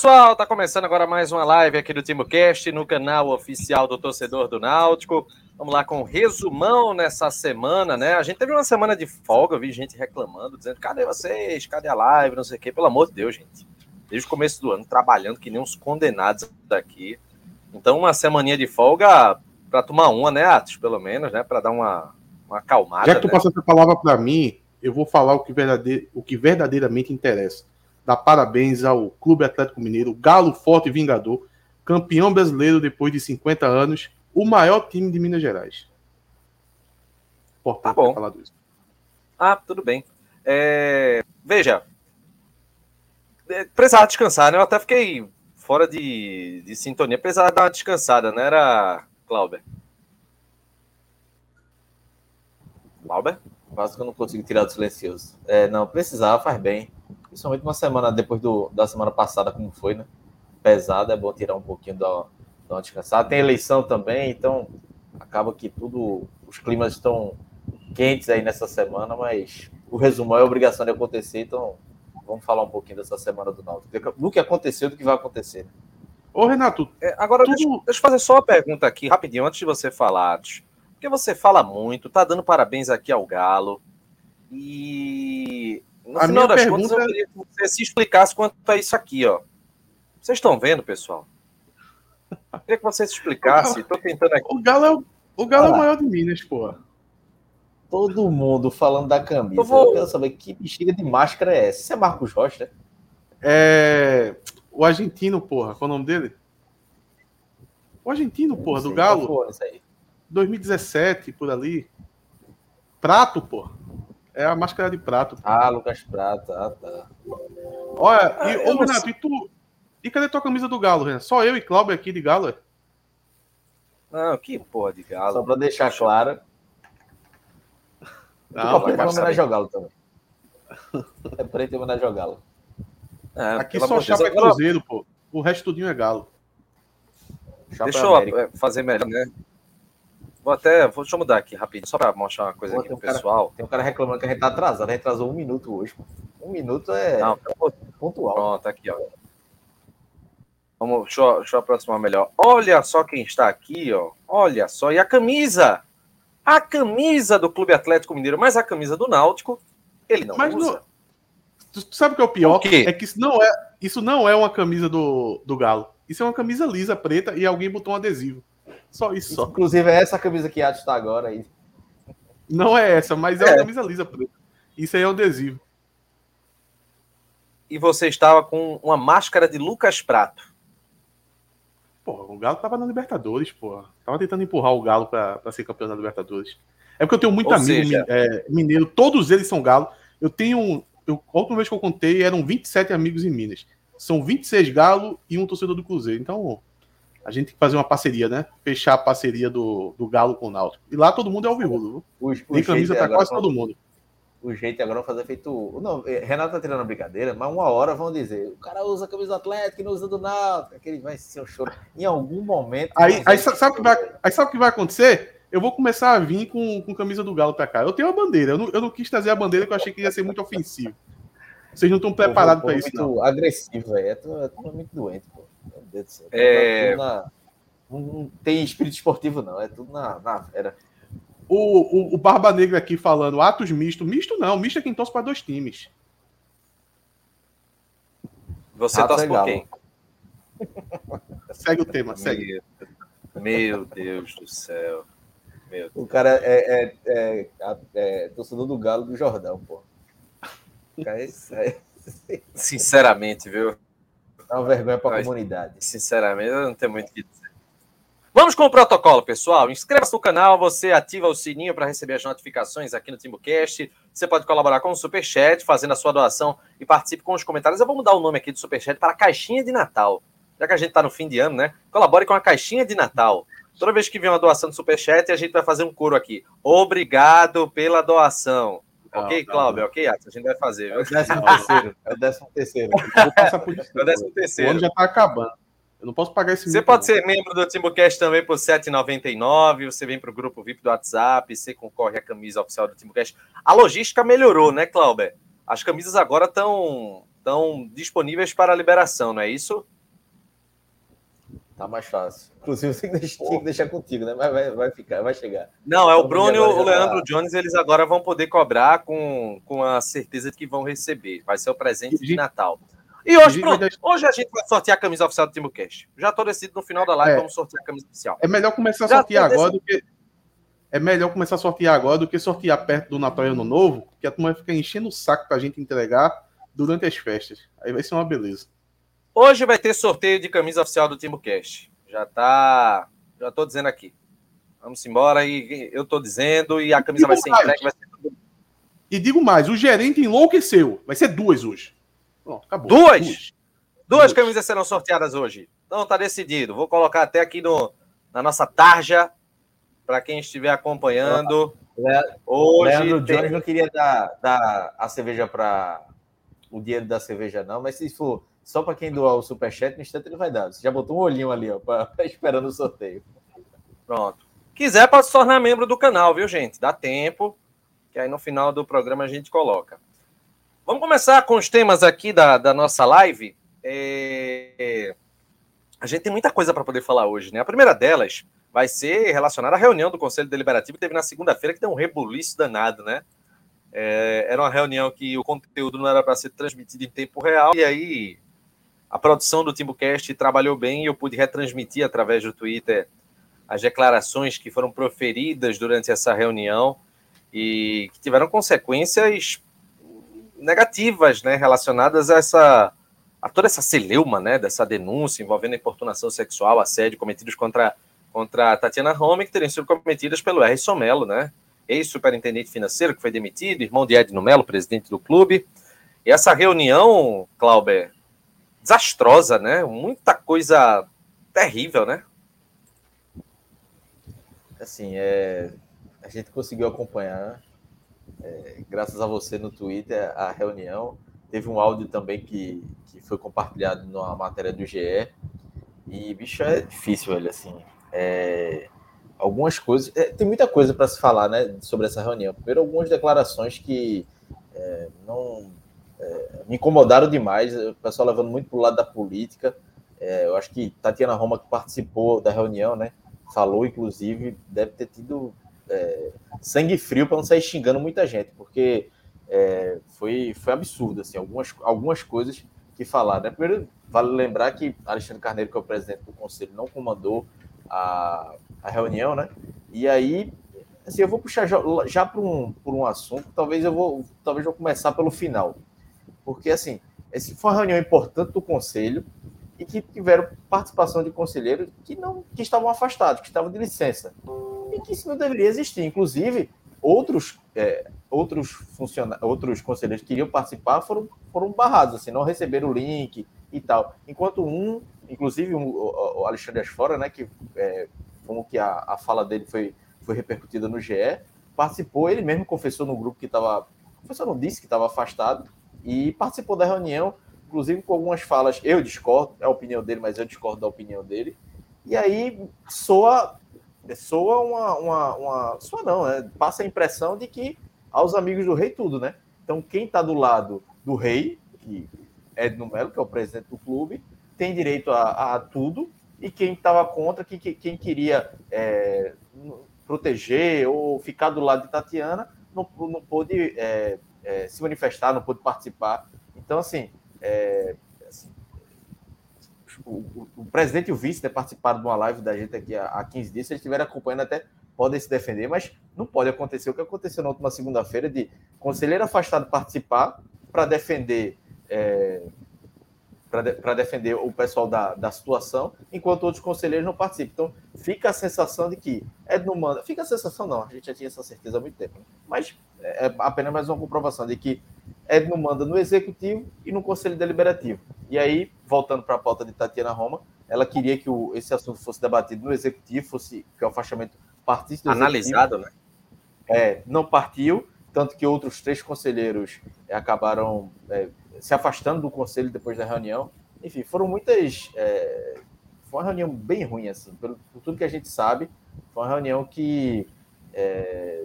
Pessoal, tá começando agora mais uma live aqui do TimoCast no canal oficial do Torcedor do Náutico. Vamos lá com um resumão nessa semana, né? A gente teve uma semana de folga, eu vi gente reclamando, dizendo: cadê vocês? Cadê a live? Não sei o quê. Pelo amor de Deus, gente. Desde o começo do ano, trabalhando que nem uns condenados daqui. Então, uma semaninha de folga para tomar uma, né, Atos? Pelo menos, né? Para dar uma, uma acalmada. Já que tu né? passou essa palavra para mim, eu vou falar o que, verdade... o que verdadeiramente interessa. Dar parabéns ao Clube Atlético Mineiro, Galo Forte e Vingador, campeão brasileiro depois de 50 anos, o maior time de Minas Gerais. Importante Tá bom. ter falado isso. Ah, tudo bem. É, Veja, é, precisava descansar, né? Eu até fiquei fora de, de sintonia. Precisava dar uma descansada, não era, Clauber? Clauber? Quase que eu não consigo tirar do silencioso. É, não, precisava, faz bem. Principalmente uma semana depois do, da semana passada, como foi, né? Pesada, é bom tirar um pouquinho da, da descansada. Tem eleição também, então acaba que tudo. Os climas estão quentes aí nessa semana, mas o resumo é obrigação de acontecer, então vamos falar um pouquinho dessa semana do Náutico. Do que aconteceu e do que vai acontecer. né? Ô, Renato, É, agora, Tudo- deixa, deixa eu fazer só uma pergunta aqui, rapidinho, antes de você falar. Porque você fala muito, tá dando parabéns aqui ao Galo. E no A final das contas, eu pergunta- queria que você se explicasse quanto a isso aqui, ó. Vocês estão vendo, pessoal? Eu queria que você se explicasse. Tô tentando aqui. o Galo é o, o, Galo é o Ah. maior de Minas, porra. Todo mundo falando da camisa. Eu vou- Eu quero saber que bexiga de máscara é essa. Isso é Marcos Rocha? né? É. O argentino, porra. Qual é o nome dele? O argentino, porra, do Galo. foi isso aí? 2017, por ali. Prato, porra. É a máscara de prato. Ah, Lucas Prata. Ah, tá. Olha, Ah, e, ô, Renato, e tu. E cadê tua camisa do Galo, Renato? Só eu e Cláudio aqui de Galo, é? Não, que porra de Só Galo. pra deixar claro. Não, o vai preto é saber. homenagem ao Galo também. É preto em homenagem ao Galo. É, Aqui só chapa é Cruzeiro, pô. O resto tudinho é Galo. Chapa Deixa eu América. é, fazer melhor, né? Vou até. Vou, deixa eu mudar aqui rapidinho, só para mostrar uma coisa Pô, aqui pro um cara- pessoal. Tem um cara reclamando que a gente tá atrasado. A gente atrasou um minuto hoje. Um minuto é Não, pontual. Pronto, aqui, ó. Vamos, deixa eu, deixa eu aproximar melhor. Olha só quem está aqui, ó. Olha só. E a camisa? A camisa do Clube Atlético Mineiro, mas a camisa do Náutico, ele não Mas usa. não- Tu tu sabe o que é o pior? O quê? É que isso não é, isso não é uma camisa do, do Galo. Isso é uma camisa lisa, preta, e alguém botou um adesivo. Só isso, só. Inclusive, é essa camisa que a Atos tá agora aí. Não é essa, mas é, É. uma camisa lisa, preta. Isso aí é um adesivo. E você estava com uma máscara de Lucas Prato. Porra, o Galo tava na Libertadores, porra. Tava tentando empurrar o Galo pra, pra ser campeão da Libertadores. É porque eu tenho muito Ou amigo seja- é, mineiro, todos eles são Galo. Eu tenho. um- Eu, a última vez que eu contei eram 27 amigos em Minas. São 26 Galo e um torcedor do Cruzeiro. Então, a gente tem que fazer uma parceria, né? Fechar a parceria do, do Galo com o Náutico. E lá todo mundo é alvirrubro, Tem camisa pra quase todo mundo. O jeito agora é fazer feito. Não, eh, Renato tá tirando a brincadeira, mas uma hora vão dizer: o cara usa a camisa do Atlético e não usa do Náutico. Aquele vai ser um choro. Em algum momento. Aí, aí sabe o que vai, aí sabe o que vai acontecer? Eu vou começar a vir com, com camisa do Galo pra cá. Eu tenho a bandeira. Eu não, eu não quis trazer a bandeira porque eu achei que ia ser muito ofensivo. Vocês não estão preparados povo isso, não. muito agressivo, velho. É é tudo muito doente, pô. Deus do céu. É. Na- Não, tem espírito esportivo, não. É tudo na, na fera. O, o, o Barba Negra aqui falando atos misto. Misto não, misto é quem torce para dois times. Você torce é por quem? Segue o tema, segue. Meu, meu Deus do céu. Meu O cara é, é, é, é- é torcedor do Galo do Jordão, pô. O cara é, uma vergonha pra Mas- comunidade. Sinceramente, eu não tenho muito o que dizer. Vamos com o protocolo, pessoal. Inscreva-se no canal, você ativa o sininho para receber as notificações aqui no TimbuCast. Você pode colaborar com o Superchat, fazendo a sua doação e participe com os comentários. Eu vou mudar o nome aqui do Superchat para Caixinha de Natal. Já que a gente está no fim de ano, né? Colabore com a Caixinha de Natal. Toda vez que vier uma doação do Superchat, a gente vai fazer um coro aqui. Obrigado pela doação. Não, ok, não, Cláudio? não. Ok, Atos? A gente vai fazer. É o décimo terceiro. É o décimo terceiro. Eu vou passar por isso. É o décimo O terceiro. ano já tá acabando. Eu não posso pagar esse Você pode não. ser membro do TimbuCast também por R$ 7,99. Você vem para o grupo VIP do WhatsApp, você concorre à camisa oficial do TimbuCast. A logística melhorou, né, Clauber? As camisas agora estão estão disponíveis para liberação, não é isso? Tá mais fácil. Inclusive, você tem que deixar contigo, né? Mas vai, vai ficar, vai chegar. Não, é o Bruno e o Leandro tá... Jones, eles agora vão poder cobrar com, com a certeza de que vão receber. Vai ser o presente de Natal. E hoje, pronto, hoje a gente vai sortear a camisa oficial do Timo Cash. Já estou decidido no final da live, é, vamos sortear a camisa oficial. É melhor começar a sortear agora do que. É melhor começar a sortear agora do que sortear perto do Natal e Ano Novo, porque a turma vai ficar enchendo o saco pra gente entregar durante as festas. Aí vai ser uma beleza. Hoje vai ter sorteio de camisa oficial do Timo Cash. Já tá. Já tô dizendo aqui. Vamos embora e eu tô dizendo e a camisa vai ser entregue. Vai ser... E digo mais, o gerente enlouqueceu. Vai ser duas hoje. Pronto, acabou. Duas? Duas, duas camisas serão sorteadas hoje. Então tá decidido. Vou colocar até aqui no, na nossa tarja para quem estiver acompanhando. Hoje Leandro tem... Jones não queria dar, dar a cerveja para o dinheiro da cerveja, não, mas se for só para quem doar o superchat, no instante ele vai dar. Você já botou um olhinho ali, ó, pra, esperando o sorteio. Pronto. Quiser, pode se tornar membro do canal, viu, gente? Dá tempo, que aí no final do programa a gente coloca. Vamos começar com os temas aqui da, da nossa live. É... A gente tem muita coisa para poder falar hoje, né? A primeira delas vai ser relacionada à reunião do Conselho Deliberativo que teve na segunda-feira, que deu um rebuliço danado, né? É... Era uma reunião que o conteúdo não era para ser transmitido em tempo real, e aí a produção do TimbuCast trabalhou bem e eu pude retransmitir através do Twitter as declarações que foram proferidas durante essa reunião e que tiveram consequências negativas, né, relacionadas a essa a toda essa celeuma, né, dessa denúncia envolvendo importunação sexual, assédio cometidos contra contra a Tatiana Rome, que teriam sido cometidas pelo R. Somelo, né, ex-superintendente financeiro que foi demitido, irmão de Edno Melo, presidente do clube. E essa reunião, Clauber, desastrosa, né? Muita coisa terrível, né? Assim, é, a gente conseguiu acompanhar, é, graças a você no Twitter, a reunião. Teve um áudio também que, que foi compartilhado na matéria do GE. E, bicho, é difícil, velho, assim. É, algumas coisas. É, tem muita coisa para se falar, né, sobre essa reunião. Primeiro, algumas declarações que é, não é, me incomodaram demais, o pessoal levando muito para o lado da política. É, eu acho que Tatiana Roma, que participou da reunião, né, falou, inclusive, deve ter tido é, sangue frio para não sair xingando muita gente, porque é, foi, foi absurdo, assim, algumas, algumas coisas que falaram. Né? Primeiro, vale lembrar que Alexandre Carneiro, que é o presidente do conselho, não comandou a, a reunião, né? E aí, assim, eu vou puxar já, já para um, por um assunto, talvez eu vou, talvez eu vou começar pelo final porque assim, esse foi uma reunião importante do conselho e que tiveram participação de conselheiros que não que estavam afastados, que estavam de licença e que isso não deveria existir. Inclusive, outros é, outros funcionários, outros conselheiros que queriam participar foram foram barrados, assim, não receberam o link e tal. Enquanto um, inclusive um, o, Alexandre Asfora, né, que é, como que a, a fala dele foi foi repercutida no GE, participou, ele mesmo confessou no grupo que estava, confessou não disse que estava afastado e participou da reunião, inclusive com algumas falas. Eu discordo, é a opinião dele, mas eu discordo da opinião dele. E aí soa, soa uma, uma, uma soa não, né? passa a impressão de que aos amigos do rei tudo, né? Então quem está do lado do rei, que é Edno Melo, que é o presidente do clube, tem direito a, a tudo, e quem estava contra, que, que, quem queria é, proteger ou ficar do lado de Tatiana, não, não pôde é, é, se manifestar, não pôde participar. Então, assim, é, assim o, o, presidente e o vice né, participaram de uma live da gente aqui há, há 15 dias. Se eles estiverem acompanhando, até podem se defender, mas não pode acontecer o que aconteceu na última segunda-feira de conselheiro afastado participar para defender. É, para defender o pessoal da, da situação, enquanto outros conselheiros não participam. Então, fica a sensação de que Edno manda. Fica a sensação, não, a gente já tinha essa certeza há muito tempo. Né? Mas é, é apenas mais uma comprovação de que Edno manda no executivo e no conselho deliberativo. E aí, voltando para a pauta de Tatiana Roma, ela queria que o, esse assunto fosse debatido no executivo, fosse que o afastamento partisse do Analisado, né? É, não partiu, tanto que outros três conselheiros acabaram é, se afastando do conselho depois da reunião. Enfim, foram muitas. É, foi uma reunião bem ruim, assim, por, por, tudo que a gente sabe. Foi uma reunião que é,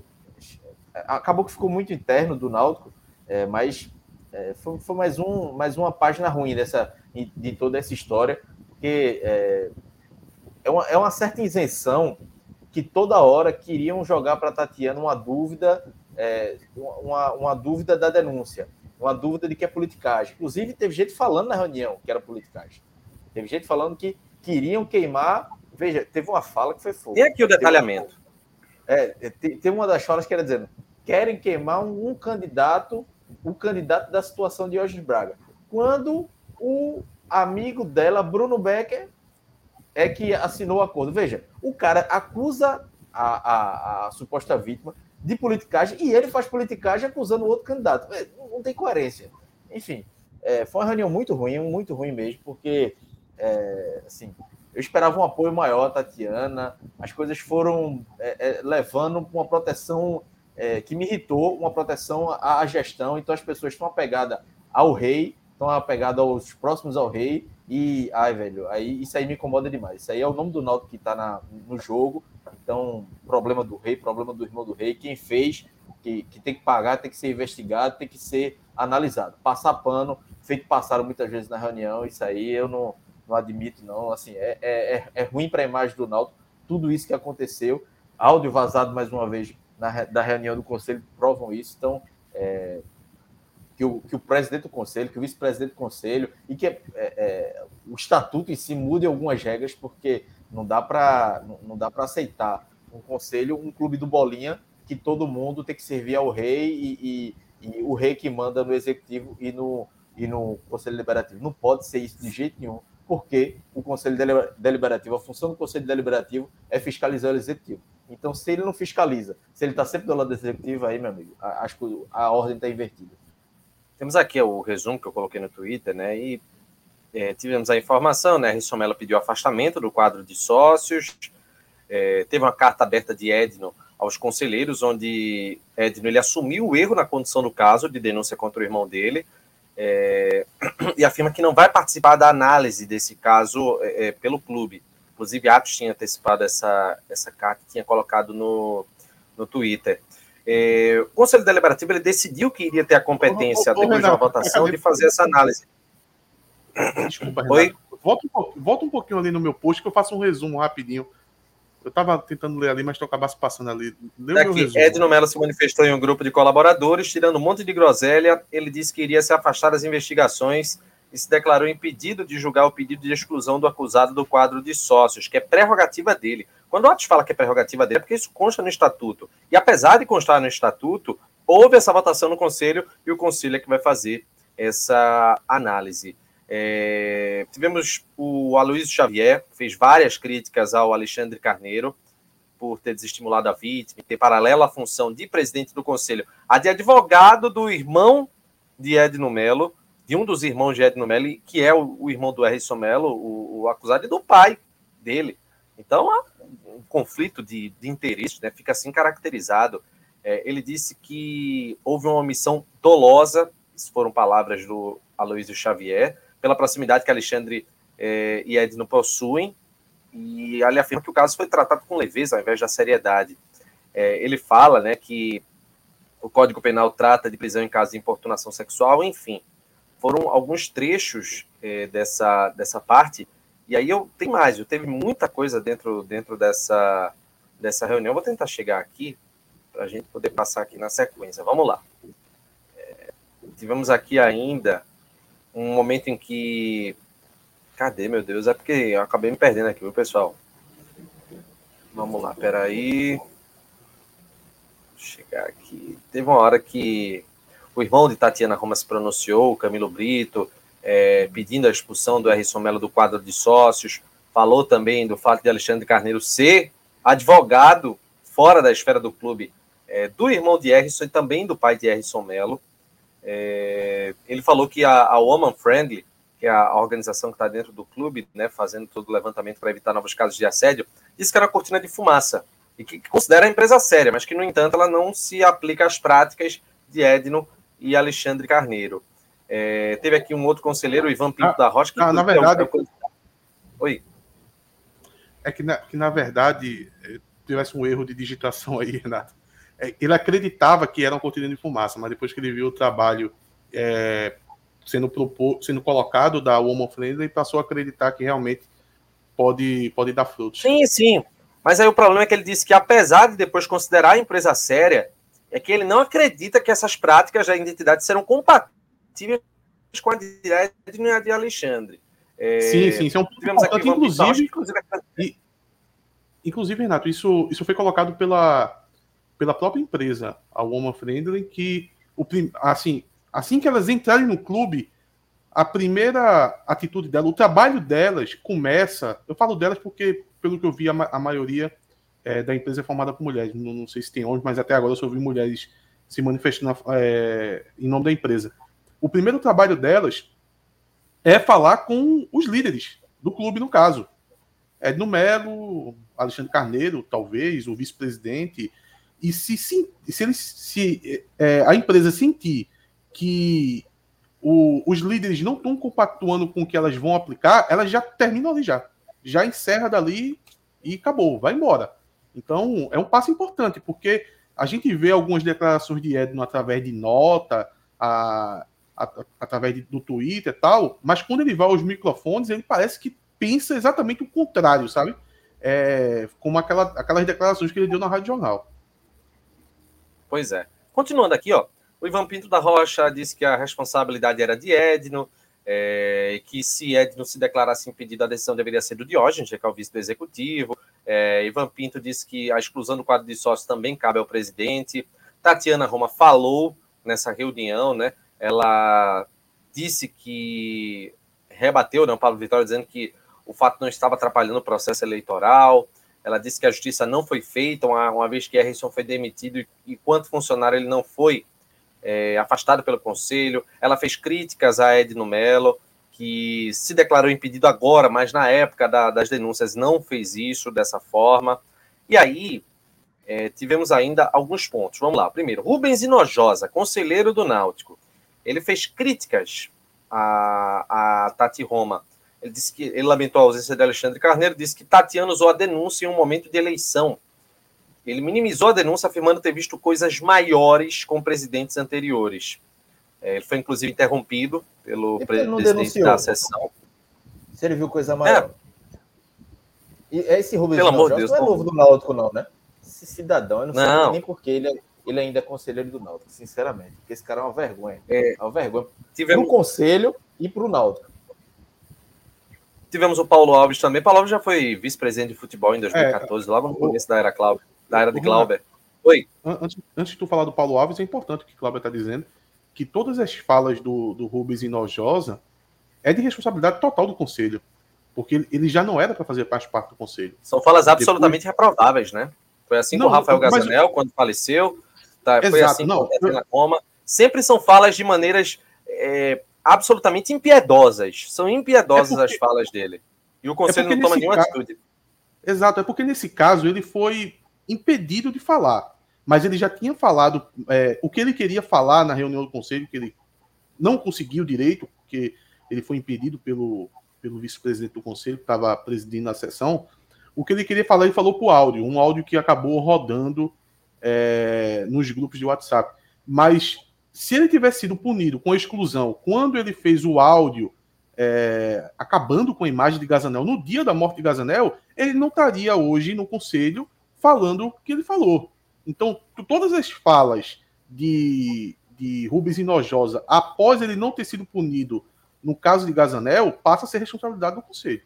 acabou que ficou muito interno do Náutico, é, mas é, foi, foi, mais, um, mais uma página ruim dessa, de toda essa história, porque é, é, uma, é uma certa isenção que toda hora queriam jogar para Tatiana uma dúvida, é, uma, uma dúvida da denúncia, uma dúvida de que é politicagem. Inclusive, teve gente falando na reunião que era politicagem. Teve gente falando que queriam queimar. Veja, teve uma fala que foi fogo. E aqui o detalhamento. É, tem, tem uma das falas que era dizendo: querem queimar um, um candidato, o um candidato da situação de Jorge Braga. Quando o amigo dela, Bruno Becker, é que assinou o acordo. Veja, o cara acusa a, a, a suposta vítima de politicagem e ele faz politicagem acusando o outro candidato. Não tem coerência. Enfim, é, foi uma reunião muito ruim, muito ruim mesmo, porque é, assim, eu esperava um apoio maior, Tatiana. As coisas foram é, é, levando uma proteção é, que me irritou, uma proteção à, à gestão. Então as pessoas estão apegadas ao rei, estão apegadas aos próximos ao rei. E, ai, velho, aí isso aí me incomoda demais. Isso aí é o nome do Náutico que está no jogo. Então, problema do rei, problema do irmão do rei. Quem fez, que, que tem que pagar, tem que ser investigado, tem que ser analisado. Passar pano, feito passaram muitas vezes na reunião, isso aí eu não, não admito, não. Assim, é, é, é, é ruim para a imagem do Náutico tudo isso que aconteceu. Áudio vazado mais uma vez na, da reunião do conselho provam isso. Então, é, que o, que o presidente do conselho, que o vice-presidente do conselho, e que é, é, o estatuto em si mude algumas regras, porque não dá para não, dá para aceitar um conselho, um clube do Bolinha, que todo mundo tem que servir ao rei e, e, e o rei que manda no executivo e no, e no conselho deliberativo. Não pode ser isso de jeito nenhum, porque o conselho deliberativo, a função do conselho deliberativo é fiscalizar o executivo. Então, se ele não fiscaliza, se ele está sempre do lado do executivo, aí, meu amigo, acho que a ordem está invertida. Temos aqui o resumo que eu coloquei no Twitter, né? E é, tivemos a informação, né? Rissomela pediu afastamento do quadro de sócios. É, teve uma carta aberta de Edno aos conselheiros, onde Edno ele assumiu o erro na condição do caso de denúncia contra o irmão dele é, e afirma que não vai participar da análise desse caso é, é pelo clube. Inclusive, Atos tinha antecipado essa, essa carta, tinha colocado no, no Twitter. É, o Conselho Deliberativo ele decidiu que iria ter a competência, ô, ô, depois Renato, de uma votação, de fazer essa análise. Desculpa, Renato. Oi? Volta um, volta um pouquinho ali no meu post que eu faço um resumo rapidinho. Eu estava tentando ler ali, mas tu acabasse passando ali. Daqui, Edno Mello se manifestou em um grupo de colaboradores, tirando um monte de groselha. Ele disse que iria se afastar das investigações e se declarou impedido de julgar o pedido de exclusão do acusado do quadro de sócios, que é prerrogativa dele. Quando o Atos fala que é prerrogativa dele, é porque isso consta no estatuto. E apesar de constar no estatuto, houve essa votação no conselho e o conselho é que vai fazer essa análise. É, tivemos o Aloysio Xavier, fez várias críticas ao Alexandre Carneiro por ter desestimulado a vítima, ter paralela a função de presidente do conselho, a de advogado do irmão de Edno Melo, de um dos irmãos de Edno Melli, que é o, o irmão do Harrison Mello, o, o, acusado, e do pai dele. Então, há um conflito de, de interesses, né? fica assim caracterizado. É, ele disse que houve uma omissão dolosa, isso foram palavras do Aloysio Xavier, pela proximidade que Alexandre é, e Edno possuem, e ele afirma que o caso foi tratado com leveza ao invés da seriedade. É, ele fala né, que o Código Penal trata de prisão em caso de importunação sexual, enfim foram alguns trechos é, dessa, dessa parte. E aí eu tem mais, eu teve muita coisa dentro, dentro dessa, dessa reunião. vou tentar chegar aqui para a gente poder passar aqui na sequência. Vamos lá. É, tivemos aqui ainda um momento em que. Cadê, meu Deus? É porque eu acabei me perdendo aqui, viu, pessoal? Vamos lá, peraí. Vou chegar aqui. Teve uma hora que o irmão de Tatiana Roma se pronunciou, Camilo Brito, é, pedindo a expulsão do Erison Melo do quadro de sócios, falou também do fato de Alexandre Carneiro ser advogado fora da esfera do clube é, do irmão de Erison e também do pai de Erison Melo. É, ele falou que a, a Woman Friendly, que é a organização que está dentro do clube, né, fazendo todo o levantamento para evitar novos casos de assédio, disse que era cortina de fumaça e que considera a empresa séria, mas que, no entanto, ela não se aplica às práticas de Edno e Alexandre Carneiro. É, teve aqui um outro conselheiro, Ivan Pinto ah, da Rocha. Que ah, na verdade. É Oi. É que na, que, na verdade, eh, tivesse um erro de digitação aí, Renato. É, ele acreditava que era um cortina de fumaça, mas depois que ele viu o trabalho é, sendo, propor, sendo colocado da Woman Friendly e passou a acreditar que realmente pode, pode dar frutos. Sim, sim. Mas aí o problema é que ele disse que, apesar de depois considerar a empresa séria, é que ele não acredita que essas práticas da identidade serão compatíveis com a de Edno e a de Alexandre. É, sim, sim, isso é um ponto importante, inclusive, inclusive, e, inclusive, Renato, isso, isso foi colocado pela, pela própria empresa, a Woman Friendly, que o, assim, assim que elas entrarem no clube, a primeira atitude dela, o trabalho delas começa. Eu falo delas porque, pelo que eu vi, a, a maioria é, da empresa formada por mulheres. Não, não, sei se tem homens, mas até agora eu só vi mulheres se manifestando é, em nome da empresa. O primeiro trabalho delas é falar com os líderes do clube, no caso. Edno Melo, Alexandre Carneiro, talvez, o vice-presidente. E se, se, se, se é, a empresa sentir que o, os líderes não estão compactuando com o que elas vão aplicar, elas já terminam ali já. Já encerra dali e acabou, vai embora. Então, é um passo importante, porque a gente vê algumas declarações de Edno através de nota, a, a, através de, do Twitter e tal, mas quando ele vai aos microfones, ele parece que pensa exatamente o contrário, sabe? É, como aquela, aquelas declarações que ele deu na Rádio Jornal. Pois é. Continuando aqui, ó, o Ivan Pinto da Rocha disse que a responsabilidade era de Edno, é, que se Edno se declarasse impedido, a decisão deveria ser do Diógenes, que é o vice do executivo. É, Ivan Pinto disse que a exclusão do quadro de sócios também cabe ao presidente. Tatiana Roma falou nessa reunião, né? Ela disse que rebateu, né, o Paulo Vitória, dizendo que o fato não estava atrapalhando o processo eleitoral. Ela disse que a justiça não foi feita, uma, uma vez que Harrison foi demitido e, e quanto funcionário ele não foi é, afastado pelo Conselho. Ela fez críticas a Edno Mello, que se declarou impedido agora, mas na época da, das denúncias não fez isso dessa forma. E aí é, tivemos ainda alguns pontos. Vamos lá. Primeiro, Rubens Inojosa, conselheiro do Náutico. Ele fez críticas a, a Tati Roma. Ele disse que ele lamentou a ausência de Alexandre Carneiro, disse que Tatiana usou a denúncia em um momento de eleição ele minimizou a denúncia, afirmando ter visto coisas maiores com presidentes anteriores. É, ele foi, inclusive, interrompido pelo presidente denunciou. da sessão. Se ele viu coisa maior. É. E esse Rubens Pelo amor de Deus, não é novo do Náutico, não, né? Esse cidadão, eu não, não. sei nem porque ele, é, ele ainda é conselheiro do Náutico, sinceramente. Porque esse cara é uma vergonha. É, é uma vergonha. Tivemos... Pro conselho e pro Náutico. Tivemos o Paulo Alves também. Paulo Alves já foi vice-presidente de futebol em 2014, é, logo no começo da era Cláudio da era de Glauber. Oi. Antes, antes de tu falar do Paulo Alves, é importante o que o Glauber está dizendo, que todas as falas do, do Rubens e Nojosa é de responsabilidade total do conselho. Porque ele já não era para fazer parte, parte do conselho. São falas absolutamente Depois... reprováveis, né? Foi assim não, com o Rafael mas... Gazanel, quando faleceu. Tá, foi Exato, assim não, com a Roma. Sempre são falas de maneiras é, absolutamente impiedosas. São impiedosas é porque... as falas dele. E o conselho é não toma nenhuma ca... atitude. Exato, é porque nesse caso ele foi impedido de falar. Mas ele já tinha falado é, o que ele queria falar na reunião do conselho, que ele não conseguiu direito, porque ele foi impedido pelo, pelo vice-presidente do conselho, que estava presidindo a sessão. O que ele queria falar, ele falou por áudio, um áudio que acabou rodando é, nos grupos de WhatsApp. Mas se ele tivesse sido punido com exclusão quando ele fez o áudio é, acabando com a imagem de Gazanel no dia da morte de Gazanel, ele não estaria hoje no conselho falando o que ele falou. Então, todas as falas de, de Rubens Inojosa, após ele não ter sido punido no caso de Gazanel, passa a ser responsabilidade do Conselho.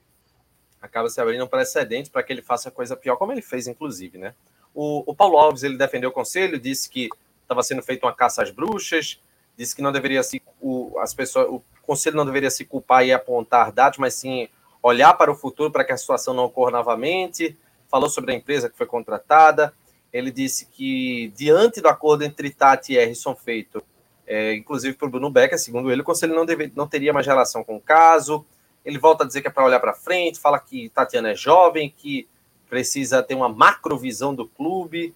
Acaba se abrindo um precedente para que ele faça coisa pior, como ele fez, inclusive, né? O, o Paulo Alves, ele defendeu o Conselho, disse que estava sendo feita uma caça às bruxas, disse que não deveria se o, as pessoas, o Conselho não deveria se culpar e apontar dados, mas sim olhar para o futuro para que a situação não ocorra novamente falou sobre a empresa que foi contratada. Ele disse que, diante do acordo entre Tati e Harrison feito, é, inclusive o Bruno Becker, segundo ele, o conselho não, deve, não teria mais relação com o caso. Ele volta a dizer que é para olhar para frente, fala que Tatiana é jovem, que precisa ter uma macrovisão do clube.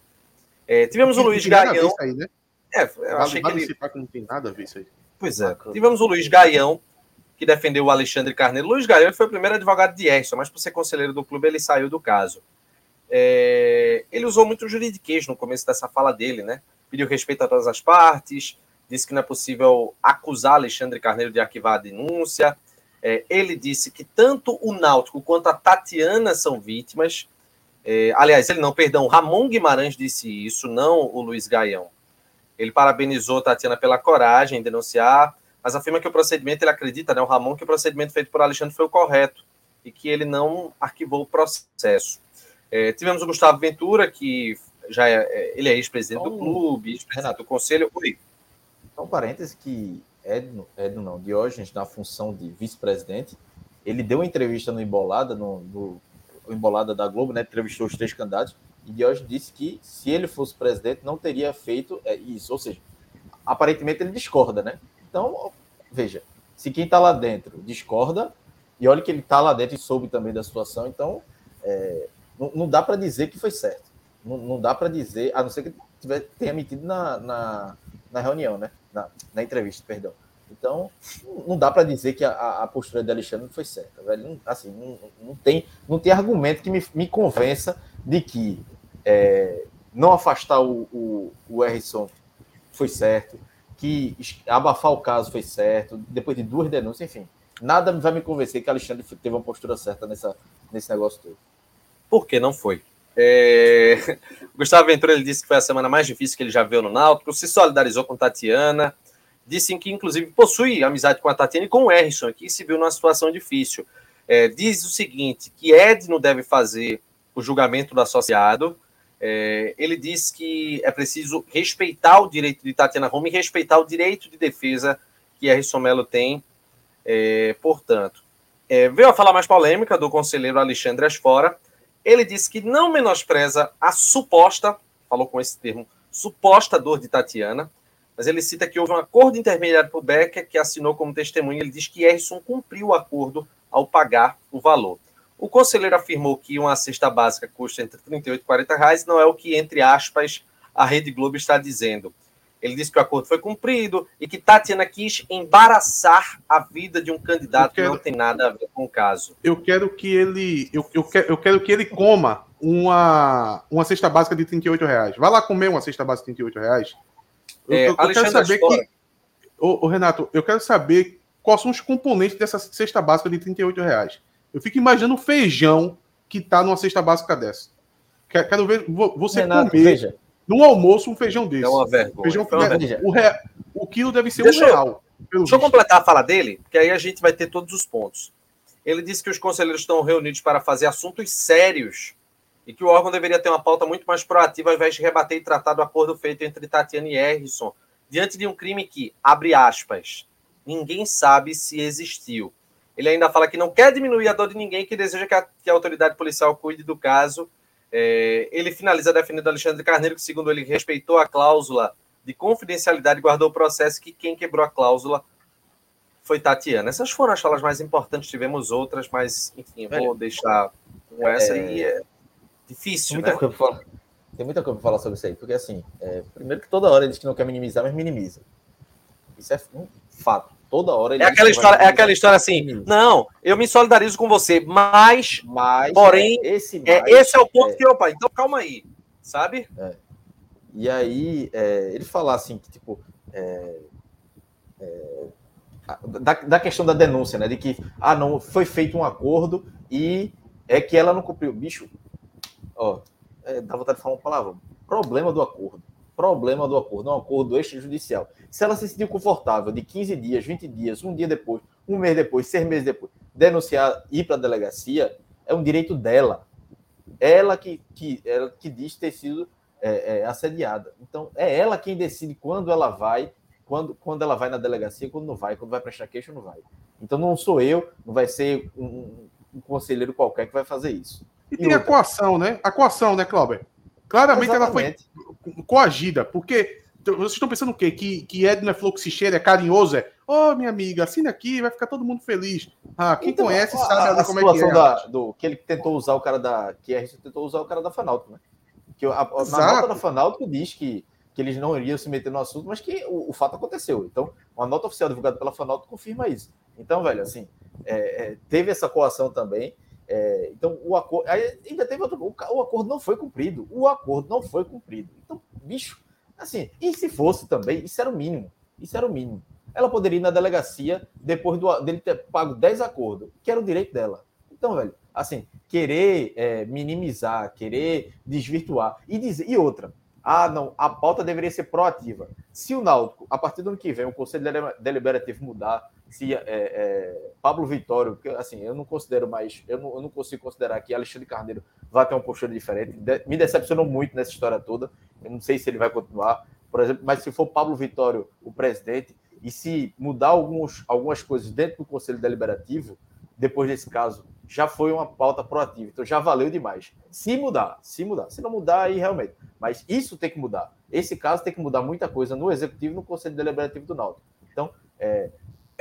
É, tivemos o Luiz Gaião. Aí, né? É, eu achei que ele. Que não tem nada a ver isso aí. Pois é. Tivemos o Luiz Gaião, que defendeu o Alexandre Carneiro. Luiz Gaião foi o primeiro advogado de Erson, mas por ser conselheiro do clube, ele saiu do caso. É, ele usou muito juridiquês no começo dessa fala dele, né? Pediu respeito a todas as partes, disse que não é possível acusar Alexandre Carneiro de arquivar a denúncia. É, ele disse que tanto o Náutico quanto a Tatiana são vítimas. É, aliás, ele não, perdão, Ramon Guimarães disse isso, não o Luiz Gaião. Ele parabenizou Tatiana pela coragem em denunciar, mas afirma que o procedimento, ele acredita, né, o Ramon, que o procedimento feito por Alexandre foi o correto e que ele não arquivou o processo. É, tivemos o Gustavo Ventura, que já é, é ele é ex-presidente do clube, ex-presidente do conselho. Oi. Só um parêntese que Edno, Edno não, Diógenes, na função de vice-presidente, ele deu uma entrevista no Embolada, no, no, Embolada da Globo, né? Entrevistou os três candidatos, e Diógenes disse que se ele fosse presidente, não teria feito é, isso. Ou seja, aparentemente ele discorda, né? Então, veja, se quem está lá dentro discorda, e olha que ele está lá dentro e soube também da situação, então é, não, não, dá para dizer que foi certo. Não, não dá para dizer, a não ser que tiver, tenha metido na, na, na reunião, né? na, na entrevista, perdão. Então, não dá para dizer que a, a, postura de Alexandre foi certa. Velho. Assim, não, não, tem, não tem argumento que me, me convença de que é, não afastar o, o, o Erison foi certo, que abafar o caso foi certo, depois de duas denúncias, enfim. Nada vai me convencer que Alexandre teve uma postura certa nessa, nesse negócio todo. Por que não foi? É... Gustavo Ventura ele disse que foi a semana mais difícil que ele já viu no Náutico, se solidarizou com Tatiana, disse que inclusive possui amizade com a Tatiana e com o Erison, que se viu numa situação difícil. É, diz o seguinte, que Edno deve fazer o julgamento do associado, é, ele diz que é preciso respeitar o direito de Tatiana Roma e respeitar o direito de defesa que Erison Melo tem, é, portanto. É, veio a falar mais polêmica do conselheiro Alexandre Asfora, ele disse que não menospreza a suposta, falou com esse termo, suposta dor de Tatiana, mas ele cita que houve um acordo intermediário para o Becker, que assinou como testemunha. Ele diz que Erson cumpriu o acordo ao pagar o valor. O conselheiro afirmou que uma cesta básica custa entre 38 e 40 reais, não é o que, entre aspas, a Rede Globo está dizendo. Ele disse que o acordo foi cumprido e que Tatiana quis embaraçar a vida de um candidato quero, que não tem nada a ver com o caso. Eu quero que ele. Eu, eu, quero, eu quero que ele coma uma, uma cesta básica de 38 reais. Vai lá comer uma cesta básica de 38 reais. Eu, é, eu, eu quero saber que. Ô, ô, Renato, eu quero saber quais são os componentes dessa cesta básica de 38 reais. Eu fico imaginando o feijão que tá numa cesta básica dessa. Quero ver você Renato, comer. Veja, no almoço, um feijão desse. É uma vergonha. Feijão é uma vergonha. O, re... o quilo deve ser deixa um real. Eu, deixa eu completar a fala dele, que aí a gente vai ter todos os pontos. Ele disse que os conselheiros estão reunidos para fazer assuntos sérios e que o órgão deveria ter uma pauta muito mais proativa ao invés de rebater e tratar do acordo feito entre Tatiana e Errisson, diante de um crime que, abre aspas, ninguém sabe se existiu. Ele ainda fala que não quer diminuir a dor de ninguém, que deseja que a, que a autoridade policial cuide do caso é, ele finaliza defendendo Alexandre Carneiro, que, segundo ele, respeitou a cláusula de confidencialidade e guardou o processo, que quem quebrou a cláusula foi Tatiana. Essas foram as falas mais importantes, tivemos outras, mas, enfim, vou deixar com essa é... e é difícil, Tem muita, né? coisa falar. Tem muita coisa para falar sobre isso aí, porque, assim, é, primeiro que toda hora ele diz que não quer minimizar, mas minimiza. Isso é um fato. Toda hora ele é aquela história, é aquela história assim. Não, eu me solidarizo com você, mas, mas porém, é, esse, é, mais, é, esse é o ponto é, que opa, então calma aí, sabe? É. E aí é, ele falar assim que tipo da, da questão da denúncia, né, de que ah não foi feito um acordo e é que ela não cumpriu, bicho. Ó, dá vontade de falar uma palavra. Problema do acordo problema do acordo, um acordo extrajudicial. Se ela se sentiu confortável de 15 dias, 20 dias, um dia depois, um mês depois, seis meses depois, denunciar, ir para a delegacia, é um direito dela. Ela que, que, ela que diz ter sido é, é, assediada. Então, é ela quem decide quando ela vai, quando, quando ela vai na delegacia, quando não vai, quando vai prestar queixa ou não vai. Então, não sou eu, não vai ser um, um conselheiro qualquer que vai fazer isso. E, e tem outra. a coação, né? A coação, né, Cláudio? Claramente Exatamente. ela foi coagida, porque vocês estão pensando o quê? Que, que Edna é fluxicheira, é carinhoso, é ô oh, minha amiga, assina aqui, vai ficar todo mundo feliz. Ah, quem então, conhece sabe a, como é que é. Da, do, que ele tentou usar o cara da. Que a tentou usar o cara da Fanalto, né? Que a, a, na nota da Fanalto diz que, que eles não iriam se meter no assunto, mas que o, o fato aconteceu. Então, uma nota oficial divulgada pela Fanalto confirma isso. Então, velho, assim, é, é, teve essa coação também. É, então, o acordo. Ainda teve outro. O, acordo não foi cumprido. O acordo não foi cumprido. Então, bicho, assim, e se fosse também, isso era o mínimo. Isso era o mínimo. Ela poderia ir na delegacia depois do, dele ter pago 10 acordos, que era o direito dela. Então, velho, assim, querer é, minimizar, querer desvirtuar e dizer. E outra, ah, não, a pauta deveria ser proativa. Se o Náutico, a partir do ano que vem, o Conselho Deliberativo mudar, se é, é, Pablo Vitório, porque assim, eu não considero mais, eu não, eu não consigo considerar que Alexandre Carneiro vai ter uma postura diferente. De, me decepcionou muito nessa história toda. Eu não sei se ele vai continuar, por exemplo, mas se for Pablo Vitório o presidente, e se mudar alguns, algumas coisas dentro do Conselho Deliberativo, depois desse caso, já foi uma pauta proativa. Então já valeu demais. Se mudar, se mudar. Se não mudar, aí realmente. Mas isso tem que mudar. Esse caso tem que mudar muita coisa no Executivo e no Conselho Deliberativo do Náutico. Então, é,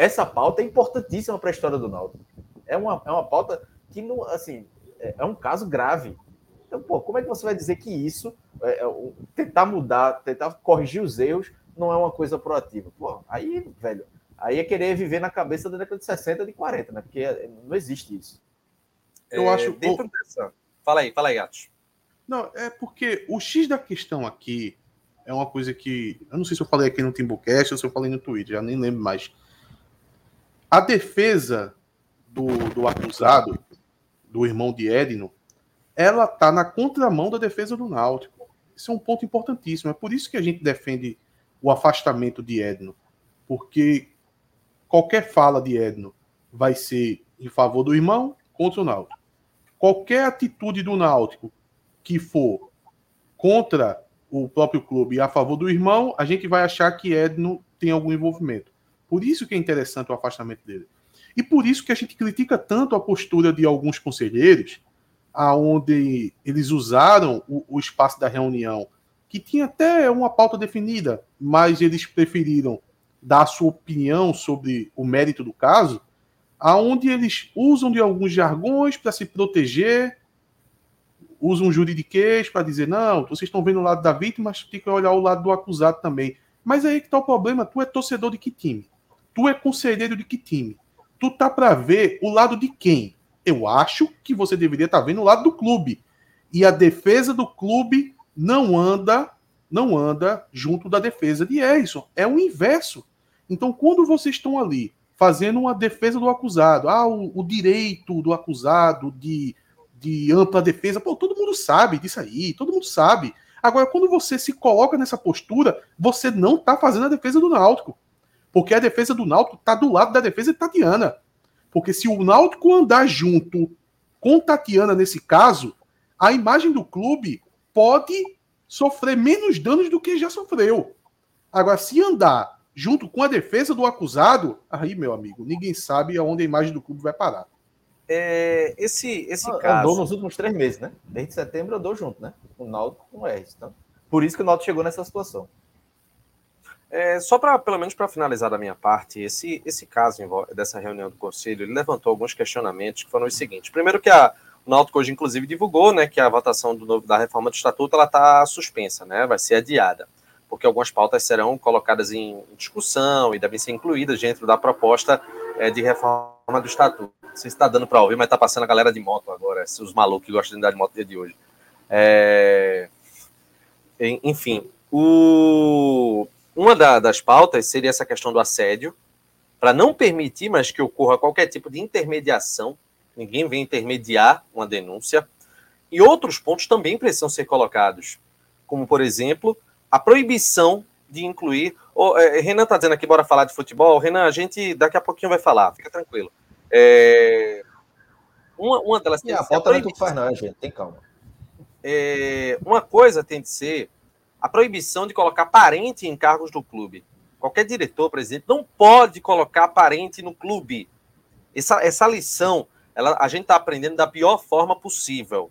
essa pauta é importantíssima para a história do Náutico. É uma, é uma pauta que, não, assim, é, é um caso grave. Então, pô, como é que você vai dizer que isso, é, é, tentar mudar, tentar corrigir os erros, não é uma coisa proativa. Pô, aí, velho, aí é querer viver na cabeça da década de 60, de 40, né? Porque não existe isso. Eu é, acho. Dentro dessa... Fala aí, fala aí, Gatos. Não, é porque o X da questão aqui é uma coisa que. Eu não sei se eu falei aqui no Timbucast ou se eu falei no Twitter, já nem lembro mais. A defesa do, do acusado, do irmão de Edno, ela tá na contramão da defesa do Náutico. Isso é um ponto importantíssimo. É por isso que a gente defende o afastamento de Edno, porque qualquer fala de Edno vai ser em favor do irmão contra o Náutico. Qualquer atitude do Náutico que for contra o próprio clube e a favor do irmão, a gente vai achar que Edno tem algum envolvimento. Por isso que é interessante o afastamento dele. E por isso que a gente critica tanto a postura de alguns conselheiros, aonde eles usaram o, o espaço da reunião que tinha até uma pauta definida, mas eles preferiram dar a sua opinião sobre o mérito do caso, aonde eles usam de alguns jargões para se proteger, usam juridiquês para dizer, não, vocês estão vendo o lado da vítima, mas tem que olhar o lado do acusado também. Mas aí que está o problema, tu é torcedor de que time? Tu é conselheiro de que time? Tu tá para ver o lado de quem? Eu acho que você deveria estar tá vendo o lado do clube. E a defesa do clube não anda, não anda junto da defesa de Erison. É o inverso. Então, quando vocês estão ali fazendo uma defesa do acusado, ah, o, o direito do acusado de, de ampla defesa, pô, todo mundo sabe disso aí, todo mundo sabe. Agora, quando você se coloca nessa postura, você não está fazendo a defesa do Náutico. Porque a defesa do Náutico está do lado da defesa de Tatiana. Porque se o Náutico andar junto com Tatiana nesse caso, a imagem do clube pode sofrer menos danos do que já sofreu. Agora, se andar junto com a defesa do acusado, aí, meu amigo, ninguém sabe aonde a imagem do clube vai parar. É, esse esse ah, caso. Andou nos últimos três meses, né? Desde setembro andou junto, né? O Naldo com o R. Então, por isso que o Naldo chegou nessa situação. É, só para, pelo menos para finalizar da minha parte, esse, esse caso dessa reunião do Conselho, ele levantou alguns questionamentos que foram os seguintes. Primeiro que a, o Náutico hoje, inclusive, divulgou né, que a votação do, da reforma do Estatuto está suspensa, né, vai ser adiada, porque algumas pautas serão colocadas em discussão e devem ser incluídas dentro da proposta é, de reforma do Estatuto. Não sei se está dando para ouvir, mas está passando a galera de moto agora, os malucos que gostam de andar de moto dia de hoje. É... Enfim, o... uma da, das pautas seria essa questão do assédio, para não permitir mais que ocorra qualquer tipo de intermediação ninguém vem intermediar uma denúncia. E outros pontos também precisam ser colocados, como, por exemplo, a proibição de incluir. Oh, é, Renan está dizendo aqui, bora falar de futebol. Renan, a gente daqui a pouquinho vai falar, fica tranquilo. É, uma, uma delas tem a falta não é faz, não, gente, tem calma. É, uma coisa tem de ser a proibição de colocar parente em cargos do clube. Qualquer diretor, presidente, não pode colocar parente no clube. Essa, essa lição ela, a gente está aprendendo da pior forma possível,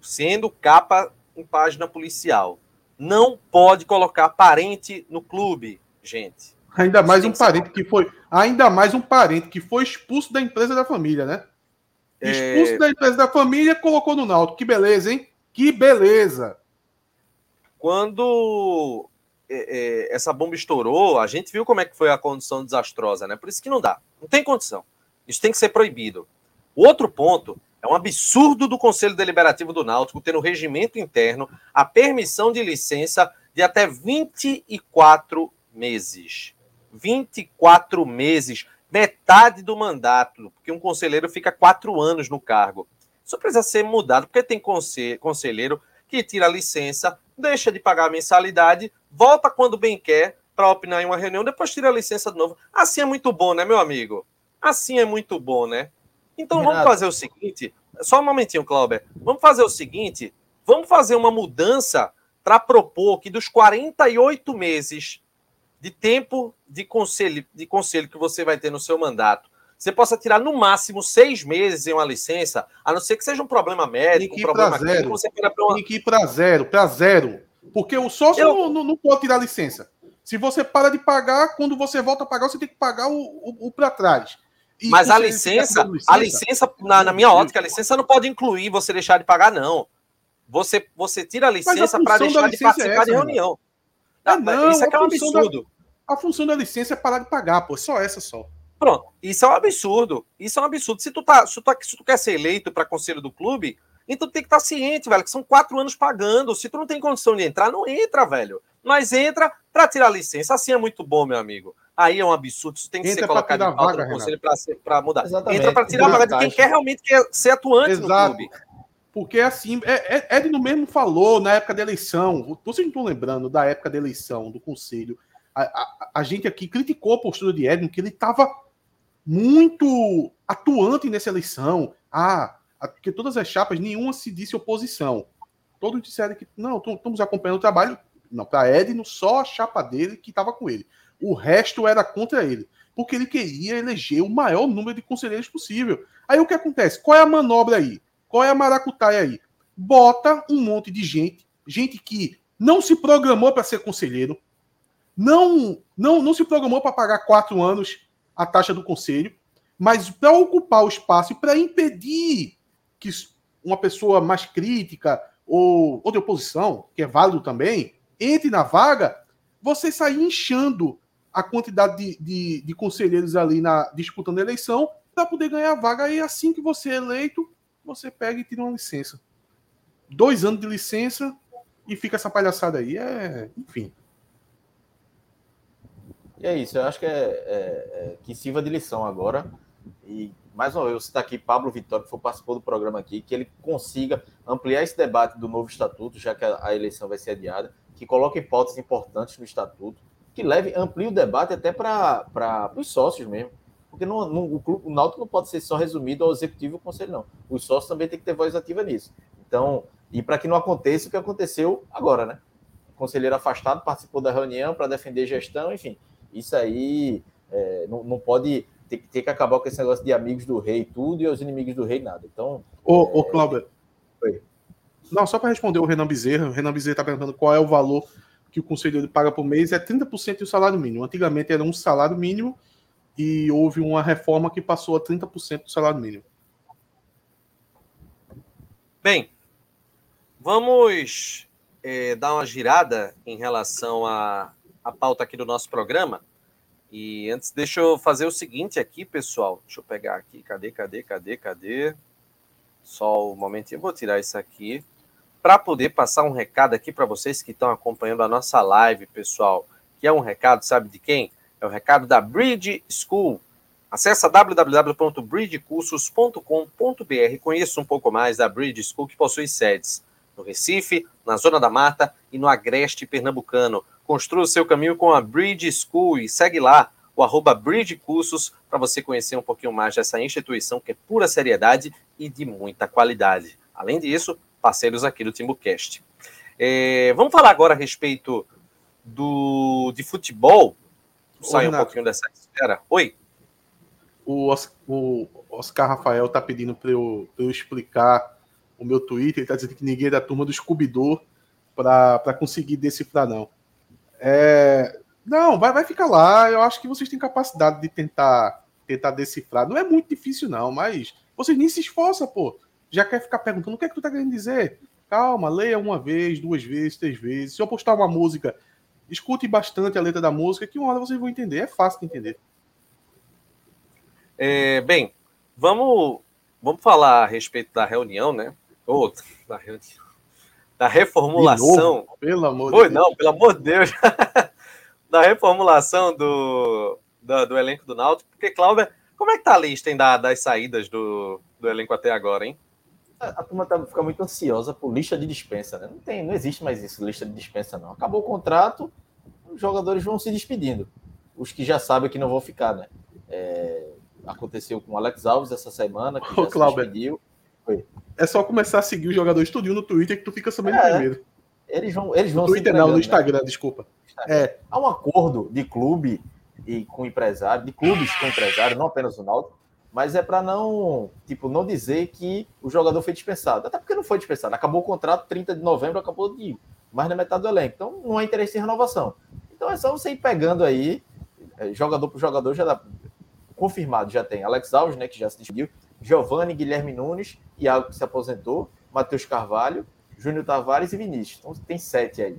sendo capa em página policial. Não pode colocar parente no clube, gente. Ainda mais um parente que foi, ainda mais um parente que foi expulso da empresa da família, né? É. Expulso é... da empresa da família, colocou no Náutico. Que beleza, hein? Que beleza. Quando é, é, essa bomba estourou, a gente viu como é que foi a condição desastrosa, né? Por isso que não dá. Não tem condição. Isso tem que ser proibido. Outro ponto é um absurdo do Conselho Deliberativo do Náutico ter no regimento interno a permissão de licença de até 24 meses. 24 meses, metade do mandato, porque um conselheiro fica quatro anos no cargo. Isso precisa ser mudado, porque tem conselheiro que tira a licença, deixa de pagar a mensalidade, volta quando bem quer para opinar em uma reunião, depois tira a licença de novo. Assim é muito bom, né, meu amigo? Assim é muito bom, né? Então Renato. vamos fazer o seguinte, só um momentinho, Clauber. Vamos fazer o seguinte, vamos fazer uma mudança para propor que dos 48 meses de tempo de conselho, de conselho que você vai ter no seu mandato, você possa tirar no máximo seis meses em uma licença, a não ser que seja um problema médico, um problema zero. você queira uma... Tem que ir para zero, para zero. Porque o sócio Eu... não, não, pode tirar licença. Se você para de pagar, quando você volta a pagar, você tem que pagar o, o, o para trás. E Mas a licença, licença, a licença, na, na minha ótica, a licença não pode incluir você deixar de pagar, não. Você, você tira a licença para deixar de participar é essa, de reunião. É, não, isso é, é um absurdo. Da, a função da licença é parar de pagar, pô. Só essa só. Pronto. Isso é um absurdo. Isso é um absurdo. Se tu, tá, se tu, tá, se tu quer ser eleito para conselho do clube, então tu tem que estar tá ciente, velho, que são quatro anos pagando. Se tu não tem condição de entrar, não entra, velho. Mas entra para tirar a licença. Assim é muito bom, meu amigo. Aí é um absurdo. Isso tem que entra ser colocado em pauta no conselho para mudar. Exatamente. Entra para tirar a vaga de quem quer realmente quer ser atuante Exato. no clube. Porque assim, é, é, Edno mesmo falou na época da eleição, vocês não estão lembrando da época da eleição, do conselho, a, a, a gente aqui criticou a postura de Edno, que ele estava muito atuante nessa eleição. Ah, porque todas as chapas, nenhuma se disse oposição. Todos disseram que não, estamos acompanhando o trabalho. Não, para Edno, só a chapa dele que estava com ele. O resto era contra ele, porque ele queria eleger o maior número de conselheiros possível. Aí o que acontece? Qual é a manobra aí? Qual é a maracutaia aí? Bota um monte de gente, gente que não se programou para ser conselheiro, não, não, não se programou para pagar quatro anos a taxa do conselho, mas para ocupar o espaço e para impedir que uma pessoa mais crítica ou, ou de oposição, que é válido também, entre na vaga, você sair inchando a quantidade de, de, de conselheiros ali na, disputando a eleição para poder ganhar a vaga. E assim que você é eleito, você pega e tira uma licença. Dois anos de licença e fica essa palhaçada aí. É, enfim. E é isso, eu acho que é, é, é que sirva de lição agora. E mais uma vez, eu citar aqui Pablo Vitório, que foi participou do programa aqui, que ele consiga ampliar esse debate do novo estatuto, já que a, a eleição vai ser adiada, que coloque hipóteses importantes no estatuto, que leve, amplie o debate até para os sócios mesmo. Porque não, o, clube, o Náutico não pode ser só resumido ao executivo e ao conselho, não. Os sócios também têm que ter voz ativa nisso. Então, e para que não aconteça o que aconteceu agora, né? O conselheiro afastado participou da reunião para defender gestão, enfim. Isso aí é, não, não pode ter, ter, que acabar com esse negócio de amigos do rei tudo e os inimigos do rei nada. Então. Ô, é... ô Cláudio. Oi. Não, só para responder o Renan Bezerra. O Renan Bezerra está perguntando qual é o valor que o conselheiro paga por mês. É 30% do salário mínimo. Antigamente era um salário mínimo e houve uma reforma que passou a 30% do salário mínimo. Bem, vamos é, dar uma girada em relação à, à pauta aqui do nosso programa. E antes, deixa eu fazer o seguinte aqui, pessoal. Deixa eu pegar aqui. Cadê, cadê, cadê, cadê? Só um momentinho. Eu vou tirar isso aqui para poder passar um recado aqui para vocês que estão acompanhando a nossa live, pessoal. Que é um recado, sabe de quem? É o recado da Bridge School. Acesse www.bridgecursos.com.br. Conheça um pouco mais da Bridge School, que possui sedes no Recife, na Zona da Mata e no Agreste Pernambucano. Construa o seu caminho com a Bridge School e segue lá o arroba Bridge Cursos para você conhecer um pouquinho mais dessa instituição que é pura seriedade e de muita qualidade. Além disso, parceiros aqui do Timbucast. É, vamos falar agora a respeito do, de futebol sair um pouquinho dessa esfera. Oi. O, o Oscar Rafael tá pedindo para eu, eu, explicar o meu Twitter. Ele tá dizendo que ninguém é da turma do Scooby-Doo para conseguir decifrar, não. É, não, vai, vai ficar lá. Eu acho que vocês têm capacidade de tentar, tentar decifrar. Não é muito difícil, não, mas vocês nem se esforçam, pô. Já quer ficar perguntando o que é que tu tá querendo dizer? Calma, leia uma vez, duas vezes, três vezes. Se eu postar uma música escute bastante a letra da música, que uma hora vocês vão entender. É fácil de entender. É, bem, vamos, vamos falar a respeito da reunião, né? Ou da reunião. Da reformulação. Novo, pelo amor de Deus. Não, pelo amor de Deus. da reformulação do, do, do, elenco do Náutico, porque, Cláudio, como é que tá a lista hein, da, das saídas do, do elenco até agora, hein? A, a turma tá, fica muito ansiosa por lista de dispensa, né? Não, tem, não existe mais isso, lista de dispensa, não. Acabou o contrato, os jogadores vão se despedindo. Os que já sabem que não vão ficar, né? É, aconteceu com o Alex Alves essa semana, que Ô, já Cláudio, se despediu. Foi. É só começar a seguir os jogadores tudinho no Twitter que tu fica sabendo é, primeiro. Eles vão, eles vão no Twitter não, no né? Instagram, né? desculpa. É. Há um acordo de clube e com empresário, de clubes com empresário, não apenas o Náutico, mas é para não, tipo, não dizer que o jogador foi dispensado. Até porque não foi dispensado. Acabou o contrato 30 de novembro, acabou de mais da metade do elenco. Então não há interesse em renovação. Então é só você ir pegando aí, é, jogador por jogador, já dá confirmado, já tem Alex Alves, né, que já se despediu, Giovanni, Guilherme Nunes, Iago que se aposentou, Matheus Carvalho, Júnior Tavares e Vinícius. Então tem sete aí.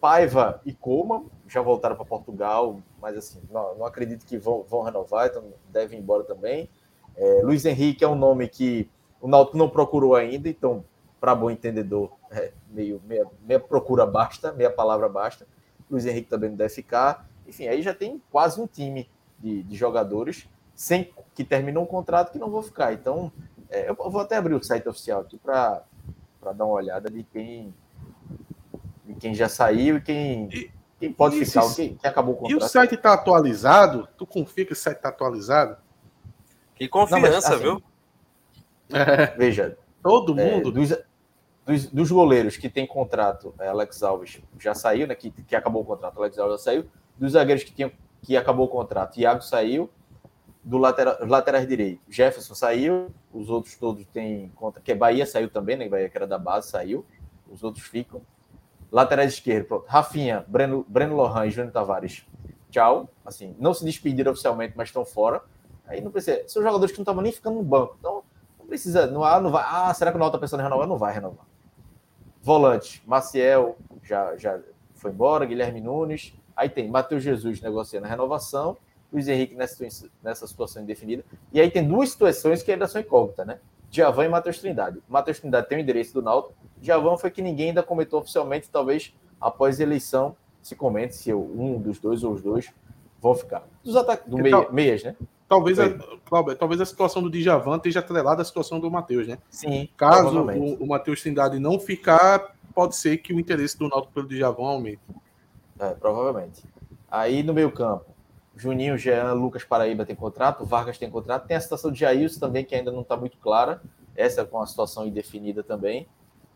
Paiva e Coma já voltaram para Portugal, mas assim, não, não acredito que vão, vão, renovar, então devem ir embora também. É, Luiz Henrique é um nome que o Náutico não procurou ainda, então, para bom entendedor, é, meio, meia, meia procura basta, meia palavra basta. Luiz Henrique também não deve ficar. Enfim, aí já tem quase um time de, de jogadores sem que terminou um contrato que não vão ficar. Então, é, eu vou até abrir o site oficial aqui para dar uma olhada de quem, de quem já saiu e quem, e, quem pode e ficar, quem, quem, acabou o contrato. E o site está atualizado? Tu confia que o site está atualizado? Que confiança, não, mas, assim, viu? É, veja. Todo é, mundo. Dos, dos, dos, goleiros que tem contrato, é, Alex Alves já saiu, né? Que, que acabou o contrato, Alex Alves já saiu. Dos zagueiros que, tinham, que acabou o contrato, Iago saiu do lateral, laterais direito. Jefferson saiu, os outros todos têm conta, que é Bahia saiu também, né? Bahia que era da base, saiu. Os outros ficam. Laterais esquerdo, pronto. Rafinha, Breno, Breno Lohan e Júnior Tavares. Tchau. Assim, não se despediram oficialmente, mas estão fora. Aí não precisa. São jogadores que não estavam nem ficando no banco. Então, não precisa. Não, ah, não vai. Ah, será que o Náutico está pensando em renovar? Não vai renovar. Volante, Maciel já, já foi embora, Guilherme Nunes. Aí tem Matheus Jesus negociando a renovação Luiz Henrique nessa, nessa situação indefinida. E aí tem duas situações que ainda são incógnitas, né? Javan e Matheus Trindade. Matheus Trindade tem o endereço do Náutico. Javan foi que ninguém ainda comentou oficialmente, talvez após a eleição se comente se um dos dois ou os dois vão ficar. Dos ataques do meia, meias, né? Talvez a, Cláudio, talvez a situação do Djavan esteja atrelada à situação do Matheus, né? Sim. Caso o, o Matheus Trindade não ficar, pode ser que o interesse do Náutico pelo Djavan aumente. É, provavelmente. Aí no meio campo, Juninho, Jean, Lucas Paraíba tem contrato, Vargas tem contrato. Tem a situação de Jailson também, que ainda não está muito clara. Essa é com a situação indefinida também.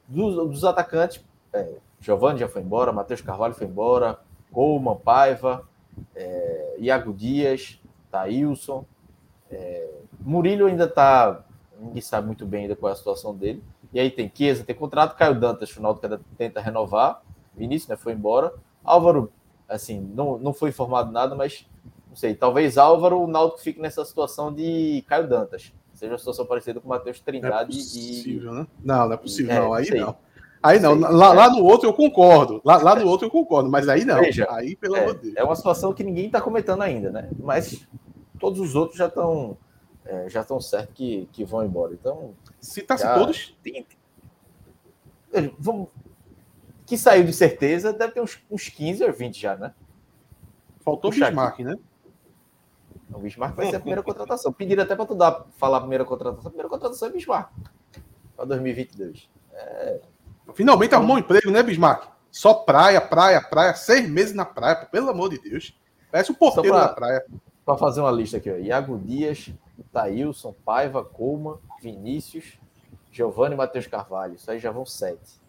Dos, dos atacantes, é, Giovanni já foi embora, Matheus Carvalho foi embora, Coleman, Paiva, é, Iago Dias, Thailson. É, Murilo ainda está. Ninguém sabe muito bem ainda qual é a situação dele. E aí tem Chiesa, tem contrato, Caio Dantas, final que tenta renovar. Vinícius né, foi embora. Álvaro, assim, não, não foi informado nada, mas sei, talvez Álvaro, o Náutico fique nessa situação de Caio Dantas. Seja uma situação parecida com o Matheus Trindade é possível, e. Né? Não, não é possível, é, não. Aí sei. não. Aí não, lá, lá, no outro eu concordo. Lá, lá, no outro eu concordo, mas aí não. Veja, aí, pelo é, amor de Deus. É uma situação que ninguém está comentando ainda, né? Mas todos os outros já estão é, já estão certos que, que vão embora. Então. Se tá se todos. Tem, vamos, que saiu de certeza, deve ter uns, uns 15 ou 20 já, né? Faltou o Bismarck, né? O Bismarck vai ser a primeira contratação. Pediram até para tu dar, falar a primeira contratação. A primeira contratação é Bismarck. Para 2022. É... Finalmente arrumou um emprego, né, Bismarck? Só praia, praia, praia. Seis meses na praia, pelo amor de Deus. Parece um porteiro pra, na praia. Para fazer uma lista aqui, ó. Iago Dias, Thailson, Paiva, Colma, Vinícius, Giovanni e Matheus Carvalho. Isso aí já vão sete.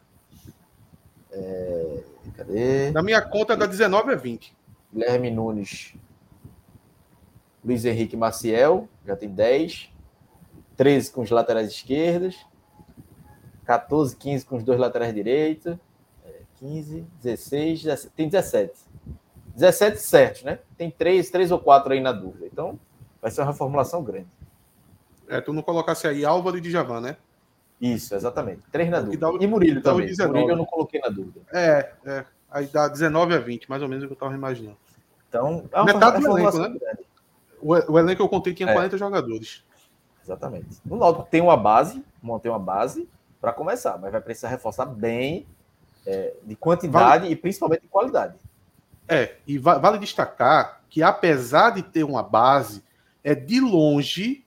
É... Cadê? Na minha conta, da 19 a 20. Guilherme Nunes, Luiz Henrique Maciel, já tem 10. 13 com os laterais esquerdos. 14, 15 com os dois laterais direitos. 15, 16, 17, tem 17. 17 certos, né? Tem 3, 3 ou 4 aí na dúvida. Então, vai ser uma reformulação grande. É, tu não colocasse aí Álvaro e Djavan, né? Isso, exatamente. 3 na dúvida. E Murilo também. 19. Murilo eu não coloquei na dúvida. É, é. Aí dá 19 a 20, mais ou menos o que eu estava imaginando. Então, é uma Metade do elenco, né? Grande. O, o elenco que eu contei tinha é. 40 jogadores. Exatamente. O Náutico tem uma base, montei uma base para começar, mas vai precisar reforçar bem é, de quantidade Vale. e principalmente de qualidade. É, e vale destacar que apesar de ter uma base, é de longe,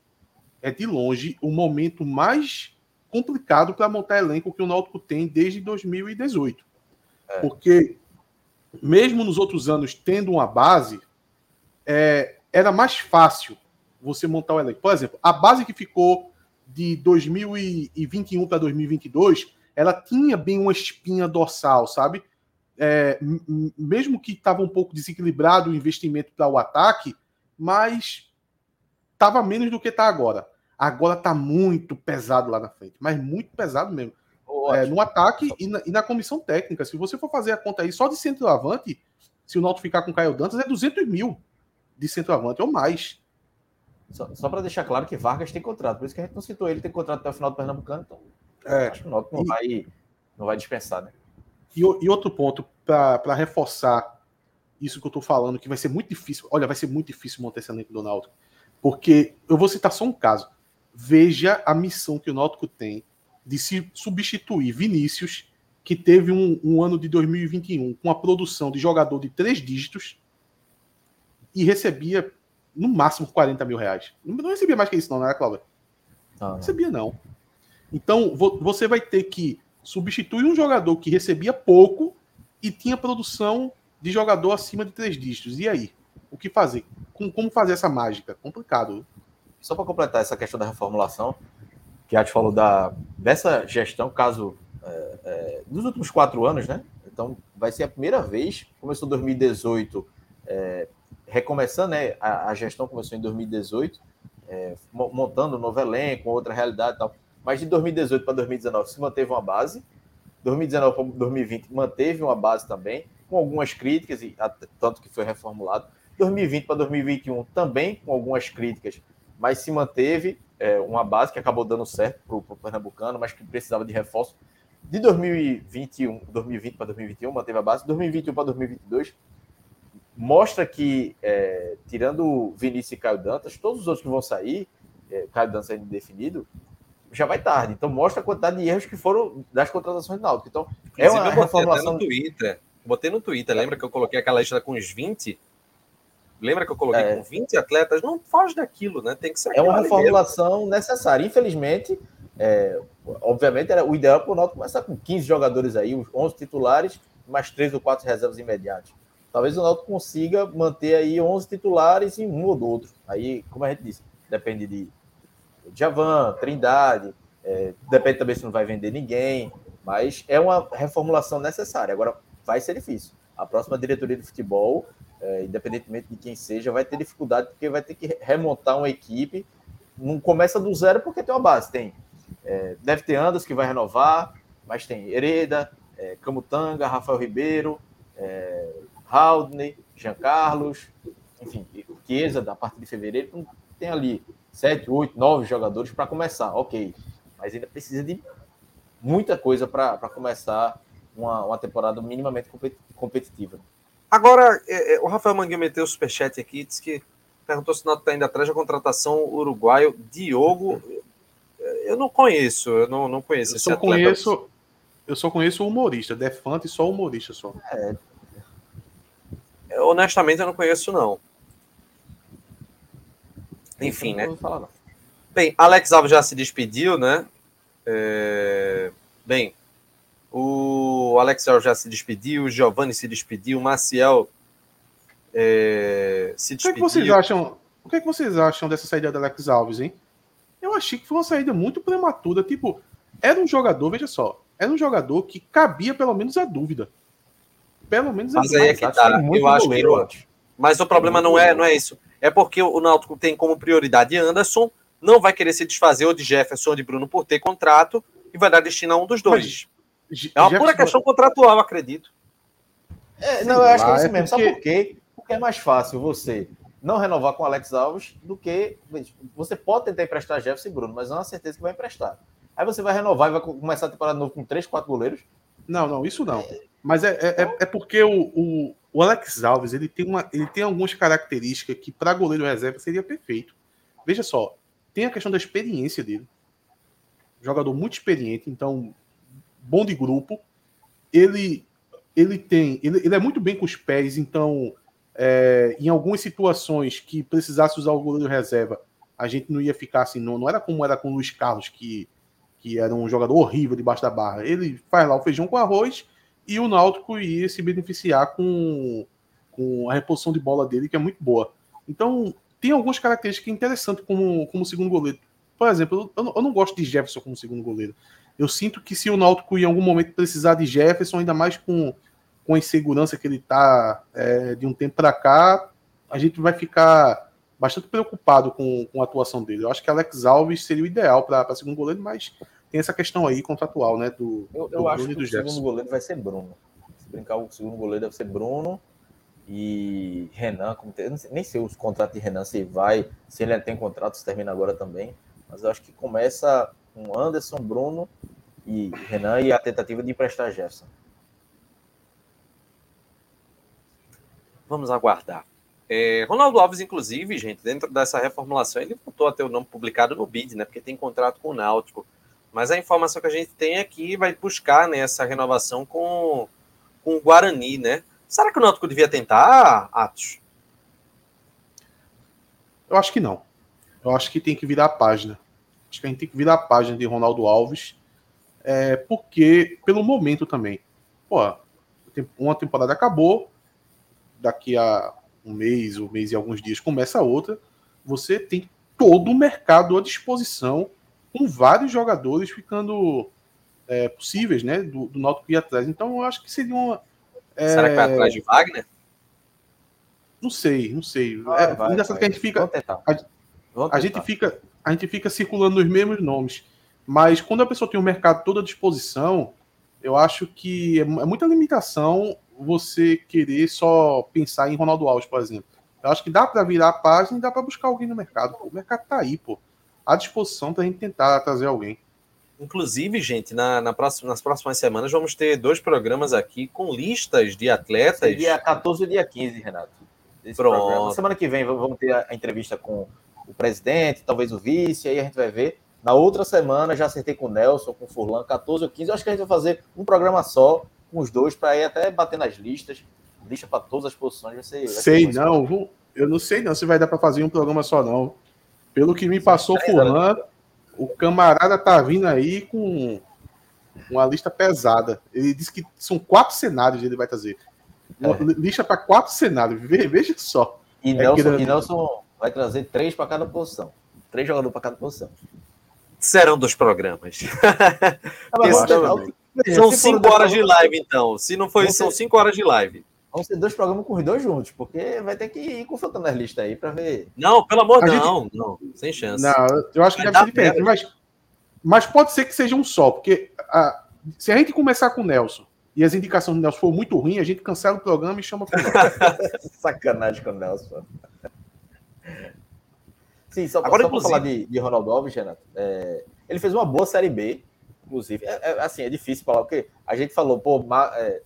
é de longe o momento mais complicado para montar elenco que o Náutico tem desde 2018. É. Porque mesmo nos outros anos tendo uma base, é, era mais fácil você montar o elenco. Por exemplo, a base que ficou de 2021 para 2022, ela tinha bem uma espinha dorsal, sabe? É, mesmo que estava um pouco desequilibrado o investimento para o ataque, mas estava menos do que está agora. Agora está muito pesado lá na frente, mas muito pesado mesmo. É, no ataque e na, e na, comissão técnica. Se você for fazer a conta aí só de centroavante, se o Náutico ficar com o Caio Dantas, é 200 mil de centroavante ou mais. Só, só para deixar claro que Vargas tem contrato, por isso que a gente não citou ele, tem contrato até o final do Pernambucano, então é. acho que o Náutico não, vai, não vai dispensar, né? E, e outro ponto, para reforçar isso que eu estou falando, que vai ser muito difícil, olha, vai ser muito difícil montar esse elenco do Náutico, porque eu vou citar só um caso. Veja a missão que o Náutico tem de se substituir Vinícius, que teve um, um ano de 2021 com a produção de jogador de três dígitos e recebia no máximo 40 mil reais. Não recebia mais que isso, não, não era, Cláudio? Não, recebia, não. Então, você vai ter que substituir um jogador que recebia pouco e tinha produção de jogador acima de três dígitos. E aí? O que fazer? Como fazer essa mágica? Complicado. Só para completar essa questão da reformulação, que a gente falou da, dessa gestão, caso é, é, dos últimos quatro anos, né? Então, vai ser a primeira vez, começou em 2018, é, recomeçando, né? A, a, gestão começou em 2018, é, montando um novo elenco, outra realidade e tal. Mas de 2018 para 2019 se manteve uma base. 2019 para 2020 manteve uma base também, com algumas críticas, e tanto que foi reformulado. 2020 para 2021 também com algumas críticas, mas se manteve é, uma base que acabou dando certo para o Pernambucano, mas que precisava de reforço. De 2021, 2020 para 2021 manteve a base. 2021 para 2022 mostra que, é, tirando Vinícius e Caio Dantas, todos os outros que vão sair, é, Caio Dantas ainda definido, já vai tarde. Então mostra a quantidade de erros que foram das contratações do Náutico. Então é uma reformulação... no Twitter. Botei no Twitter, lembra que eu coloquei aquela lista com os 20? Lembra que eu coloquei é. com 20 atletas? Não foge daquilo, né? Tem que ser. É uma reformulação necessária. Infelizmente, é, obviamente, era o ideal para o Náutico começar com 15 jogadores aí, os 11 titulares, mais 3 ou 4 reservas imediatas talvez o Náutico consiga manter aí 11 titulares em um ou do outro. Aí, como a gente disse, depende de Javan, Trindade, é, depende também se não vai vender ninguém, mas é uma reformulação necessária. Agora, vai ser difícil. A próxima diretoria de futebol, é, independentemente de quem seja, vai ter dificuldade porque vai ter que remontar uma equipe. Não começa do zero porque tem uma base. Tem, é, deve ter Andas que vai renovar, mas tem Hereda, é, Camutanga, Rafael Ribeiro, é, Haldney, Jean Carlos, enfim, Chiesa, da parte de fevereiro, então tem ali sete, oito, nove jogadores para começar, ok. Mas ainda precisa de muita coisa para começar uma, uma temporada minimamente competitiva. Agora, é, é, o Rafael Manguinho meteu o superchat aqui, disse que perguntou se não está indo atrás da contratação uruguaio Diogo. Eu não conheço, eu não, não conheço eu esse só atleta. Conheço, eu só conheço o humorista, Defante só humorista só. É, honestamente, eu não conheço, não. Enfim, né? Falar, Bem, Alex Alves já se despediu, né? É... Bem, o Alex Alves já se despediu, o Giovanni se despediu, o Maciel é... se despediu. O que, é que, vocês acham? O que, é que vocês acham dessa saída do Alex Alves, hein? Eu achei que foi uma saída muito prematura. Tipo, era um jogador, veja só, era um jogador que cabia pelo menos a dúvida pelo menos mas aí é que tá. Eu acho que mas o problema não é, não é isso. É porque o Náutico tem como prioridade Anderson, não vai querer se desfazer ou de Jefferson ou de Bruno por ter contrato e vai dar destino a um dos dois. Mas, é uma Jefferson... pura questão contratual, acredito. É, não, eu acho que é isso é mesmo. Porque... Sabe por quê? Porque é mais fácil você não renovar com o Alex Alves do que. Você pode tentar emprestar Jefferson e Bruno, mas não é certeza que vai emprestar. Aí você vai renovar e vai começar a temporada novo com 3, 4 goleiros. Não, não, isso não. Mas é, é, é, é porque o, o, o, Alex Alves ele tem, uma, ele tem algumas características que para goleiro reserva seria perfeito. Veja só, tem a questão da experiência dele. Jogador muito experiente, então bom de grupo. Ele ele tem. Ele, ele é muito bem com os pés, então, é, em algumas situações que precisasse usar o goleiro reserva, a gente não ia ficar assim, não, não era como era com o Luiz Carlos, que, que era um jogador horrível debaixo da barra. Ele faz lá o feijão com arroz e o Náutico ia se beneficiar com, com a reposição de bola dele, que é muito boa. Então, tem algumas características interessantes como, como segundo goleiro. Por exemplo, eu, eu não gosto de Jefferson como segundo goleiro. Eu sinto que se o Náutico em algum momento precisar de Jefferson, ainda mais com, com a insegurança que ele está é, de um tempo para cá, a gente vai ficar bastante preocupado com, com a atuação dele. Eu acho que Alex Alves seria o ideal para segundo goleiro, mas tem essa questão aí contratual, né? Do, eu, eu do acho que o Jefferson. segundo goleiro vai ser Bruno. Se brincar, o segundo goleiro deve ser Bruno e Renan. Como tem, nem sei os contratos de Renan, se vai, se ele tem contrato, se termina agora também. Mas eu acho que começa com Anderson, Bruno e Renan e a tentativa de emprestar Jefferson. Vamos aguardar. É, Ronaldo Alves, inclusive, gente, dentro dessa reformulação, ele voltou a ter o nome publicado no BID, né? Porque tem contrato com o Náutico. Mas a informação que a gente tem aqui vai buscar né, essa renovação com, com o Guarani, né? Será que o Náutico devia tentar, Atos? Eu acho que não. Eu acho que tem que virar a página. Acho que a gente tem que virar a página de Ronaldo Alves, é, porque, pelo momento também. Pô, uma temporada acabou, daqui a um mês, um mês e alguns dias começa a outra. Você tem todo o mercado à disposição, com vários jogadores ficando é, possíveis, né? Do, do Náutico ir atrás. Então, eu acho que seria uma. É... Será que vai atrás de Wagner? Não sei, não sei. Ah, é vai, engraçado vai. que a gente fica. A, a gente fica a gente fica circulando os mesmos nomes. Mas quando a pessoa tem o mercado todo à disposição, eu acho que é, é muita limitação você querer só pensar em Ronaldo Alves, por exemplo. Eu acho que dá para virar a página e dá para buscar alguém no mercado. O mercado tá aí, pô. À disposição para a gente tentar trazer alguém. Inclusive, gente, na, na próxima, nas próximas semanas vamos ter dois programas aqui com listas de atletas. Dia 14 e dia 15, Renato. Pronto. Programa. Na semana que vem vamos ter a entrevista com o presidente, talvez o vice, aí a gente vai ver. Na outra semana já acertei com o Nelson, com o Furlan, 14 ou 15. Eu acho que a gente vai fazer um programa só com os dois para ir até bater nas listas. Lista para todas as posições. Vai ser, vai sei não, eu não sei não se vai dar para fazer um programa só não. Pelo que me passou o Furlan, o camarada tá vindo aí com uma lista pesada. Ele disse que são quatro cenários que ele vai trazer. É. Lista para quatro cenários. Veja só. E, é Nelson, e Nelson vai trazer três para cada posição. Três jogadores para cada posição. Serão dos programas. são cinco horas de live, então. Se não foi, são cinco horas de live. Vão ser dois programas com os dois juntos, porque vai ter que ir confrontando as listas aí para ver. Não, pelo amor de Deus, não, não, sem chance. Não, eu acho que deve ser diferente, mas, mas pode ser que seja um só, porque a, se a gente começar com o Nelson e as indicações do Nelson for muito ruim, a gente cancela o programa e chama Sacanagem com o Nelson. Sim, só, Agora, só para falar de, de, Ronaldo Alves, Renato, é, ele fez uma boa Série B, inclusive. É, é, assim, é difícil falar, porque a gente falou, pô, é,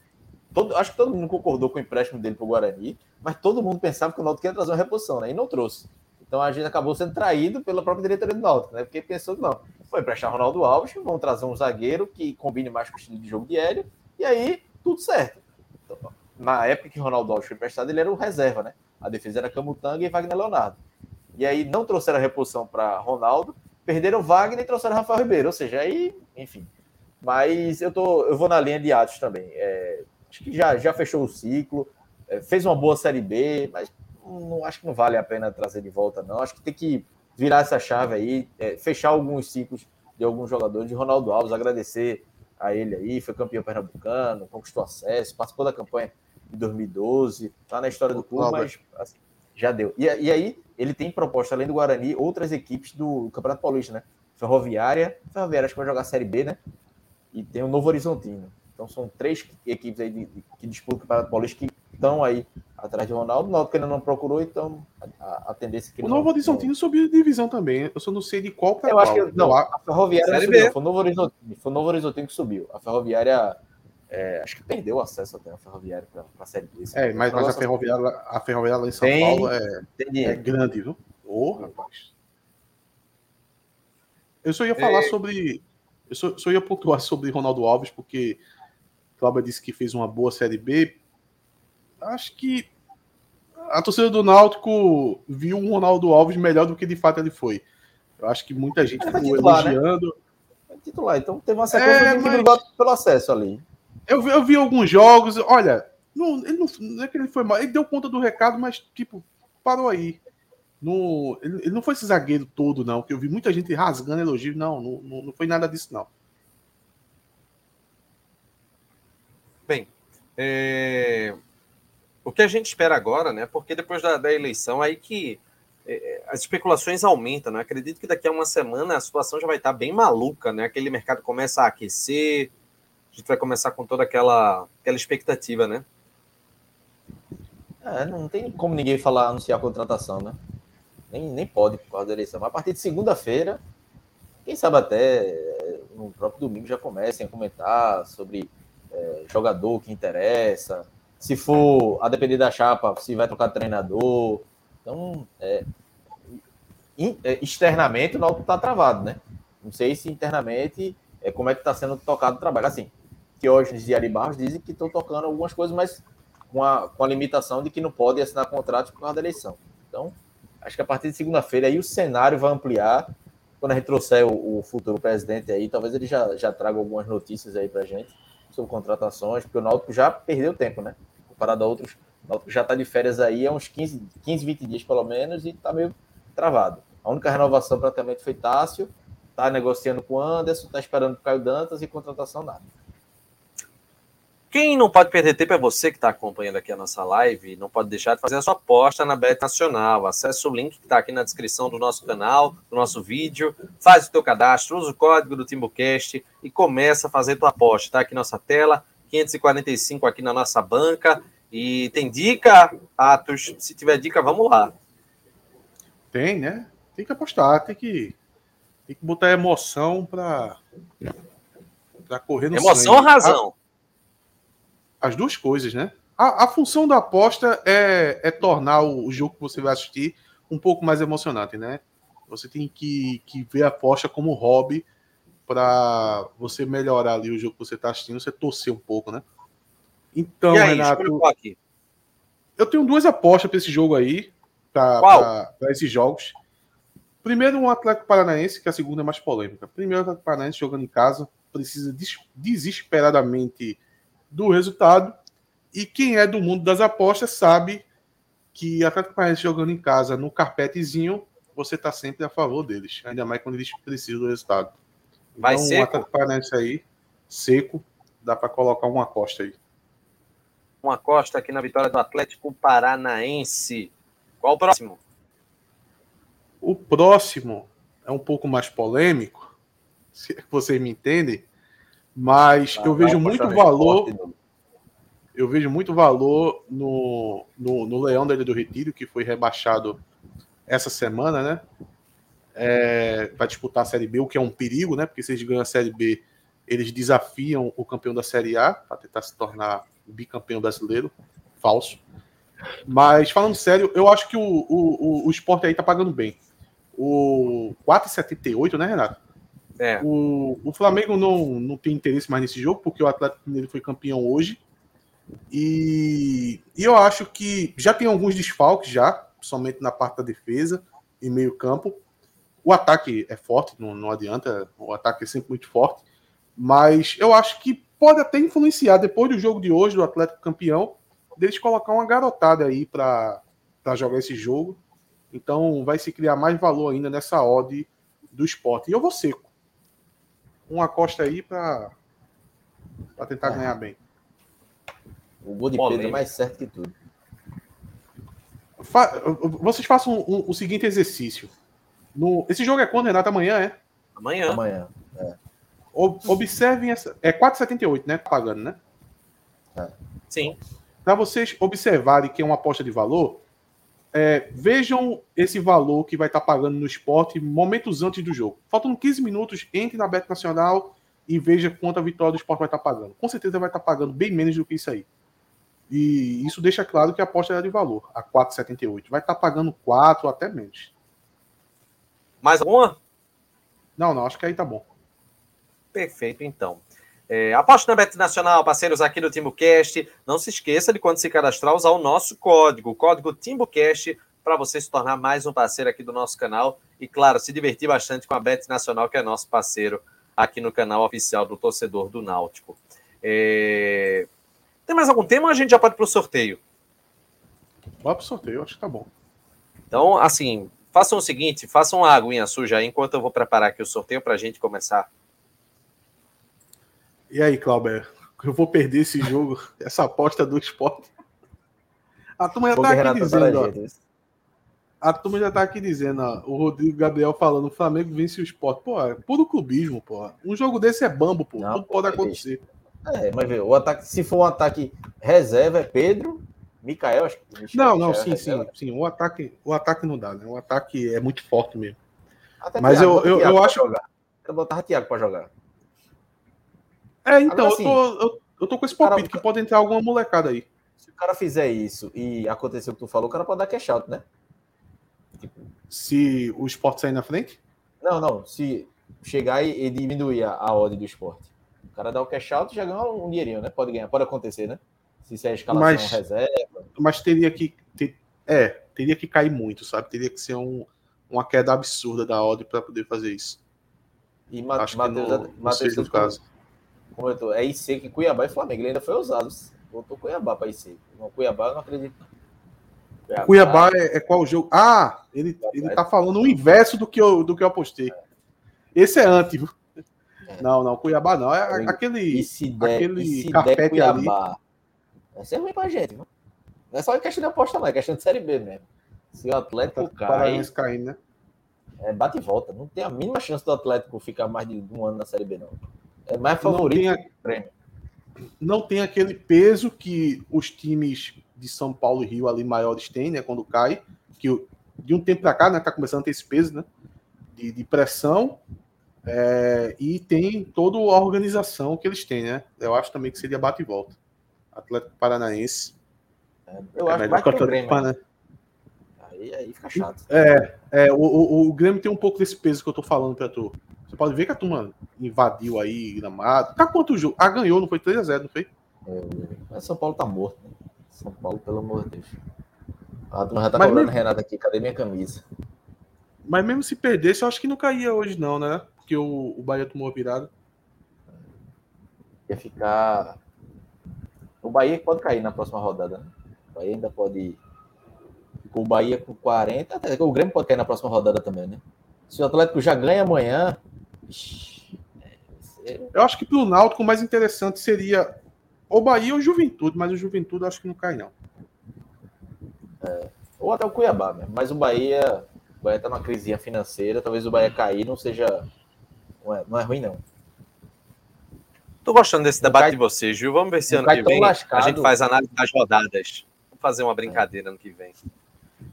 todo, acho que todo mundo concordou com o empréstimo dele para o Guarani, mas todo mundo pensava que o Náutico ia trazer uma reposição, né? E não trouxe. Então a gente acabou sendo traído pela própria diretoria do Náutico, né? Porque pensou não, foi emprestar Ronaldo Alves, vão trazer um zagueiro que combine mais com o estilo de jogo de Hélio, e aí tudo certo. Então, na época que Ronaldo Alves foi emprestado, ele era o reserva, né? A defesa era Camutanga e Wagner Leonardo. E aí não trouxeram a reposição para Ronaldo, perderam Wagner e trouxeram Rafael Ribeiro. Ou seja, aí, enfim. Mas eu, tô, eu vou na linha de Atos também. É, acho que já, já fechou o ciclo, é, fez uma boa Série B, mas não, acho que não vale a pena trazer de volta, não. Acho que tem que virar essa chave aí, é, fechar alguns ciclos de alguns jogadores, de Ronaldo Alves, agradecer a ele aí, foi campeão pernambucano, conquistou acesso, participou da campanha de 2012, tá na história do clube, mas assim, já deu. E, e aí, ele tem proposta, além do Guarani, outras equipes do Campeonato Paulista, né? Ferroviária, Ferroviária acho que vai jogar a Série B, né? E tem o Novo Horizontino. Então são três equipes aí de, de, que disputam o Campeonato Paulista que estão aí atrás de Ronaldo. O Náutico ainda não procurou, então a, a tendência é que O Novo Horizontino subiu de divisão também. Eu só não sei de qual para qual. Eu acho que não, a Ferroviária subiu. Foi o Novo Horizontino, foi o Novo Horizontino que subiu. A Ferroviária é, acho que perdeu acesso até a Ferroviária para a Série B. É, mas, mas a, ferroviária, a Ferroviária lá em São tem, Paulo é, é grande, viu? Ô, oh, rapaz. Eu só ia falar é... sobre. Eu só, só ia pontuar sobre Ronaldo Alves, porque Cláudia disse que fez uma boa Série B. Acho que a torcida do Náutico viu um Ronaldo Alves melhor do que de fato ele foi. Eu acho que muita gente ficou titular, né? elogiando. Né? titular, então teve uma sequência é, de mas... pelo acesso ali. Eu vi, eu vi alguns jogos, olha, não, ele não, não, é que ele foi mal, ele deu conta do recado, mas tipo, parou aí. No, ele, ele, não foi esse zagueiro todo, não, que eu vi muita gente rasgando elogio. Não, não, não foi nada disso, não. Bem, é... o que a gente espera agora, né? Porque depois da, da eleição, aí que é, as especulações aumentam, né? Acredito que daqui a uma semana a situação já vai estar bem maluca, né? Aquele mercado começa a aquecer, a gente vai começar com toda aquela, aquela expectativa, né? É, não tem como ninguém falar, anunciar a contratação, né? Nem, nem pode por causa da eleição. Mas a partir de segunda-feira, quem sabe até no próprio domingo já comecem a comentar sobre é, jogador que interessa, se for a depender da chapa, se vai trocar treinador. Então, é, é externamente o Náutico está travado, né? Não sei se internamente é como é que está sendo tocado o trabalho. Assim, que os Diário Barros dizem que estão tocando algumas coisas, mas com a, com a limitação de que não pode assinar contratos por causa da eleição. Então, acho que a partir de segunda-feira aí o cenário vai ampliar. Quando a gente trouxer o, o, futuro presidente aí, talvez ele já, já traga algumas notícias aí para gente sobre contratações, porque o Náutico já perdeu tempo, né? Comparado a outros, o Náutico já está de férias aí há uns 15, 15, 20 dias pelo menos e está meio travado. A única renovação praticamente foi Tássio, está negociando com o Anderson, está esperando o Caio Dantas e contratação nada. Quem não pode perder tempo é você que está acompanhando aqui a nossa live. Não pode deixar de fazer a sua aposta na Bet Nacional. Acesse o link que está aqui na descrição do nosso canal, do nosso vídeo. Faz o teu cadastro, usa o código do TimbuCast e começa a fazer tua aposta. Está aqui nossa tela, 545 aqui na nossa banca. E tem dica, Atos? Se tiver dica, vamos lá. Tem, né? Tem que apostar, tem que, tem que botar emoção para correr no Emoção sangue. ou razão? As duas coisas, né? A, a função da aposta é, é tornar o, o, jogo que você vai assistir um pouco mais emocionante, né? Você tem que, que ver a aposta como hobby para você melhorar ali o jogo que você está assistindo, você torcer um pouco, né? Então, aí, Renato, eu tenho duas apostas para esse jogo aí, para esses jogos. Primeiro, um Atlético Paranaense, que a segunda é mais polêmica. Primeiro, o Atlético Paranaense jogando em casa, precisa des desesperadamente do resultado. E quem é do mundo das apostas sabe que Atlético Paranaense jogando em casa no carpetezinho, você está sempre a favor deles, ainda mais quando eles precisam do resultado. Vai então, seco? o Atlético Paranaense aí, seco, dá para colocar uma aposta aí. Uma aposta aqui na vitória do Atlético Paranaense. Qual o próximo? O próximo é um pouco mais polêmico, se é vocês me entendem, mas eu vejo muito valor. Eu vejo muito valor no, no, no Leão da Ilha do Retiro, que foi rebaixado essa semana, né? É, vai disputar a Série B, o que é um perigo, né? Porque se eles ganham a Série B, eles desafiam o campeão da Série A para tentar se tornar bicampeão brasileiro. Falso. Mas falando sério, eu acho que o, o, o, o esporte aí tá pagando bem. O 4,78, né, Renato? É. O, o Flamengo não, não tem interesse mais nesse jogo, porque o Atlético Mineiro foi campeão hoje. E, e eu acho que já tem alguns desfalques já, somente na parte da defesa e meio campo. O ataque é forte, não, não adianta, o ataque é sempre muito forte. Mas eu acho que pode até influenciar, depois do jogo de hoje, do Atlético campeão, deles colocar uma garotada aí para jogar esse jogo. Então vai se criar mais valor ainda nessa odd do esporte. E eu vou seco uma costa aí para tentar é. ganhar bem. O gol de Pedro é mais certo que tudo. Fa vocês façam o, o, seguinte exercício. No, esse jogo é quando, Renato? Amanhã, é? Amanhã. Amanhã. É. Observem essa. É 4,78, né? Pagando, né? É. Sim. Para vocês observarem que é uma aposta de valor, é, vejam esse valor que vai estar tá pagando no esporte momentos antes do jogo. Faltam 15 minutos, entre na Bet Nacional e veja quanto a vitória do esporte vai estar tá pagando. Com certeza vai estar tá pagando bem menos do que isso aí. E isso deixa claro que a aposta é de valor, a 4,78. Vai estar pagando 4 ou até menos. Mais alguma? Não, não, acho que aí tá bom. Perfeito, então. É, aposte na Bet Nacional, parceiros aqui do TimbuCast. Não se esqueça de quando se cadastrar usar o nosso código, o código TimbuCast, para você se tornar mais um parceiro aqui do nosso canal e, claro, se divertir bastante com a Bet Nacional, que é nosso parceiro aqui no canal oficial do torcedor do Náutico. É... Tem mais algum tema ou a gente já pode para o sorteio? Bora para o sorteio, acho que tá bom. Então, assim, façam o seguinte, façam uma aguinha suja aí enquanto eu vou preparar aqui o sorteio para a gente começar. E aí, Clauber, eu vou perder esse jogo, essa aposta do esporte. A turma já tá aqui dizendo, ó, a turma já tá aqui dizendo, ó, o Rodrigo Gabriel falando, o Flamengo vence o esporte. Pô, é puro clubismo, pô. Um jogo desse é bambo, pô. Não, Tudo pode acontecer. É, mas vê, o ataque, se for um ataque reserva, é Pedro, Mikael, acho que. Não, não, sim, sim, sim. O ataque, o ataque não dá, né? O ataque é muito forte mesmo. Até mas Thiago, eu, eu, eu acho. Jogar. Eu botar Thiago para jogar. É, então, Agora, eu, tô, assim, eu, eu, tô com esse palpite cara, que pode entrar alguma molecada aí. Se o cara fizer isso e acontecer o que tu falou, o cara pode dar cash out, né? Se o esporte sair na frente? Não, não. Se chegar e, e diminuir a, a odd do esporte. O cara dá o cash out e já ganha um dinheirinho, né? Pode ganhar, pode acontecer, né? Se isso é a escalação mas, reserva. Mas teria que. Ter, é, teria que cair muito, sabe? Teria que ser um, uma queda absurda da odd para poder fazer isso. E Matheus, Matheus, no caso. Como eu tô, é IC que Cuiabá e Flamengo. Ele ainda foi usado. Voltou Cuiabá para IC. No Cuiabá, eu não acredito. Cuiabá, Cuiabá é, é, qual jogo? Ah, ele, ele tá falando o inverso do que eu, do que eu apostei. Esse é antes. É. Não, não, Cuiabá não. É aquele, e se der, aquele e se der Cuiabá, ali. vai ser ruim pra gente. Não é só questão de aposta, não. É questão de Série B mesmo. Se o Atlético tá, cai... caindo, né? É, bate e volta. Não tem a mínima chance do Atlético ficar mais de um ano na Série B, não. É mais favorito não tem, a... não tem aquele peso que os times de São Paulo e Rio ali maiores têm, né? Quando cai, que de um tempo para cá, né? Tá começando a ter esse peso, né? De, de pressão é, e tem toda a organização que eles têm, né? Eu acho também que seria bate e volta. Atlético Paranaense. É, eu é acho melhor que o Atlético Paranaense. Aí, aí fica chato. É, é o, o, o Grêmio tem um pouco desse peso que eu tô falando pra tu. Você pode ver que a turma invadiu aí, gramado. Tá quanto jogo? Ah, ganhou, não foi 3x0, não foi? É, mas São Paulo tá morto. Né? São Paulo, pelo amor de Deus. A turma já tá mas cobrando mesmo... Renato aqui, cadê minha camisa? Mas mesmo se perdesse, eu acho que não caía hoje, não, né? Porque o, o Bahia tomou a virada. Ia ficar. O Bahia pode cair na próxima rodada. Né? O Bahia ainda pode. O Bahia com 40. Até o Grêmio pode cair na próxima rodada também, né? Se o Atlético já ganha amanhã. Eu acho que para o Náutico o mais interessante seria o Bahia ou Juventude, mas o Juventude eu acho que não cai, não. É, ou até o Cuiabá mesmo. Mas o Bahia. O Bahia tá numa crise financeira. Talvez o Bahia cair não seja. Não é, não é ruim, não. Tô gostando desse debate cai, de vocês, viu? Vamos ver se ano que vem lascado. a gente faz análise das rodadas. Vamos fazer uma brincadeira é. ano que vem.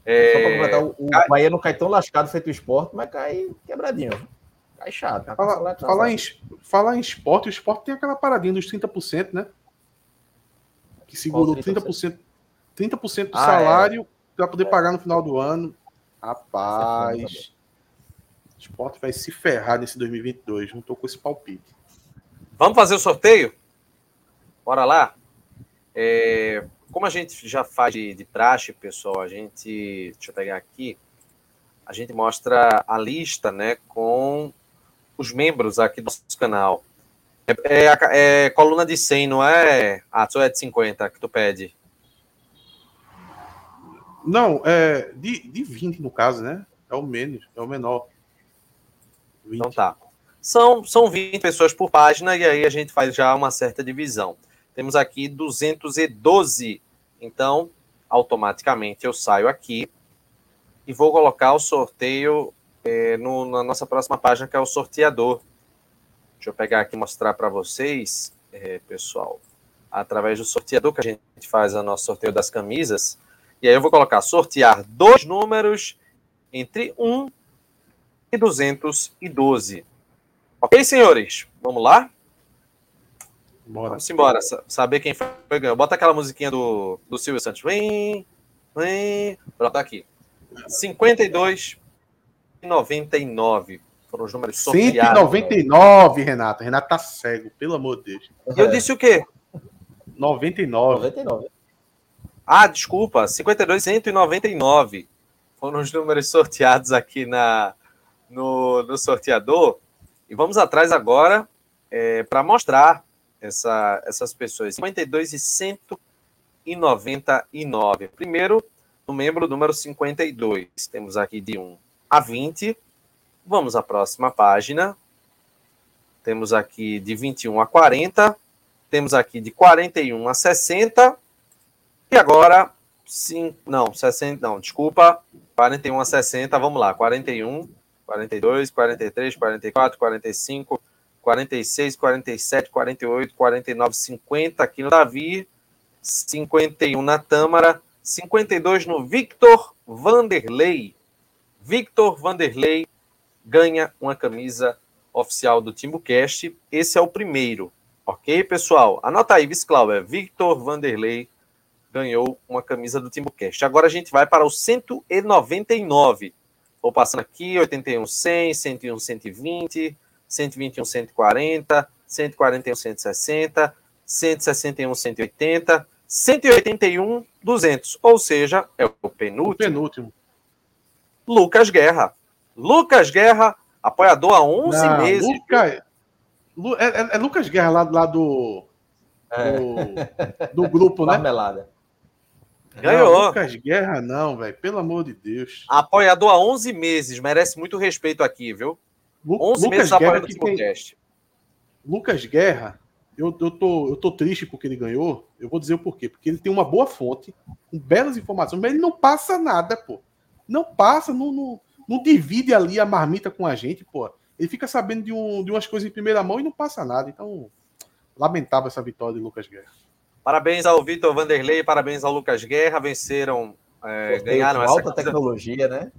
É... Só para completar, o, o cai... Bahia não cai tão lascado feito o esporte, mas cai quebradinho. Né? Fala, falar, em, falar em esporte, o esporte tem aquela paradinha dos 30%, né? Que segurou 30%, 30 do ah, é. salário é. para poder é. pagar no final do ano. Rapaz, o esporte vai se ferrar nesse 2022. Não tô com esse palpite. Vamos fazer o sorteio? Bora lá? É, como a gente já faz de, de praxe, pessoal, a gente. Deixa eu pegar aqui. A gente mostra a lista, né, com os membros aqui do nosso canal. É, é, é coluna de 100, não é? Ah, só é de 50 que tu pede. Não, é de, de 20 no caso, né? É o menos, é o menor. 20. Então tá. São, são 20 pessoas por página e aí a gente faz já uma certa divisão. Temos aqui 212 então, automaticamente eu saio aqui e vou colocar o sorteio é, no, na nossa próxima página, que é o sorteador. Deixa eu pegar aqui e mostrar para vocês, é, pessoal, através do sorteador que a gente faz o nosso sorteio das camisas. E aí eu vou colocar sortear dois números entre 1 e 212. Ok, senhores? Vamos lá? Bora. Vamos embora, saber quem foi ganhou. Bota aquela musiquinha do, do Silvio Santos. Vem, vem. Pronto, tá aqui. 52 e 99 Foram os números sorteados. 199, Renato. Renato tá cego, pelo amor de Deus. E eu disse o quê? 99. 99. Ah, desculpa, 52 199 foram os números sorteados aqui na, no, no sorteador. E vamos atrás agora é, para mostrar essa, essas pessoas. 52 e 199. Primeiro, no membro número 52. Temos aqui de 1 a 20. Vamos à próxima página. Temos aqui de 21 a 40. Temos aqui de 41 a 60. E agora, sim, não, 60, não, desculpa, 41 a 60, vamos lá, 41, 42, 43, 44, 45, 46, 47, 48, 49, 50 aqui no Davi, 51 na Tâmara, 52 no Victor Vanderlei. Victor Vanderlei ganha uma camisa oficial do Timbucast. Esse é o primeiro, ok, pessoal? Anota aí, Cláudio, Victor Vanderlei ganhou uma camisa do Timbucast. Agora a gente vai para o 199. Vou passando aqui, 81, 100, 101, 120, 121, 140, 141, 160, 161, 180, 181, 200. Ou seja, é o penúltimo. O penúltimo. Lucas Guerra. Lucas Guerra, apoiador há 11 Não, meses. Luca... É, é, é, Lucas Guerra lá, lá do, é. do, do grupo, né? Marmelada. Ganhou. Não, Lucas Guerra, não, velho. Pelo amor de Deus. Apoiador há 11 meses. Merece muito respeito aqui, viu? Lu 11 Lucas meses apoiando o podcast. Lucas Guerra, eu, eu, tô, eu tô triste porque ele ganhou. Eu vou dizer o porquê. Porque ele tem uma boa fonte, com belas informações, mas ele não passa nada, pô. Não passa, não, não, não divide ali a marmita com a gente, pô. Ele fica sabendo de, um, de umas coisas em primeira mão e não passa nada. Então, lamentável essa vitória de Lucas Guerra. Parabéns ao Vitor Vanderlei, parabéns ao Lucas Guerra, venceram, é, ganharam essa alta tecnologia, né?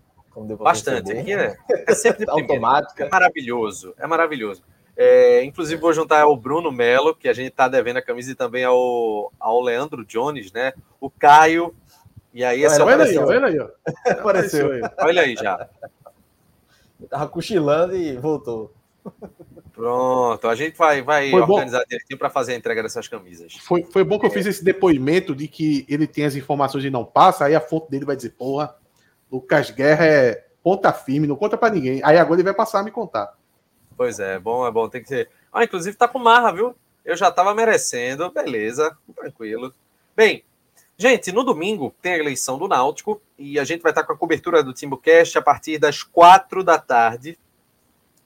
Bastante. Aqui é, é sempre automática. É maravilhoso, é maravilhoso. É, inclusive, vou juntar ao Bruno Melo, que a gente está devendo a camisa, e também ao, ao Leandro Jones, né? O Caio. E aí, esse olha, é aí, olha aí, ó. Apareceu. Olha aí já. Tava cochilando e voltou. Pronto, a gente vai, vai organizar bom. direitinho para fazer a entrega dessas camisas. Foi, foi bom que eu fiz esse depoimento de que ele tem as informações e não passa, aí a fonte dele vai dizer, porra, Lucas Guerra é ponta firme, não conta para ninguém. Aí agora ele vai passar a me contar. Pois é, bom, é bom, tem que ser. Ah, inclusive tá com marra, viu? Eu já tava merecendo, beleza, tranquilo. Bem, gente, no domingo tem a eleição do Náutico e a gente vai estar com a cobertura do TimbuCast a partir das quatro da tarde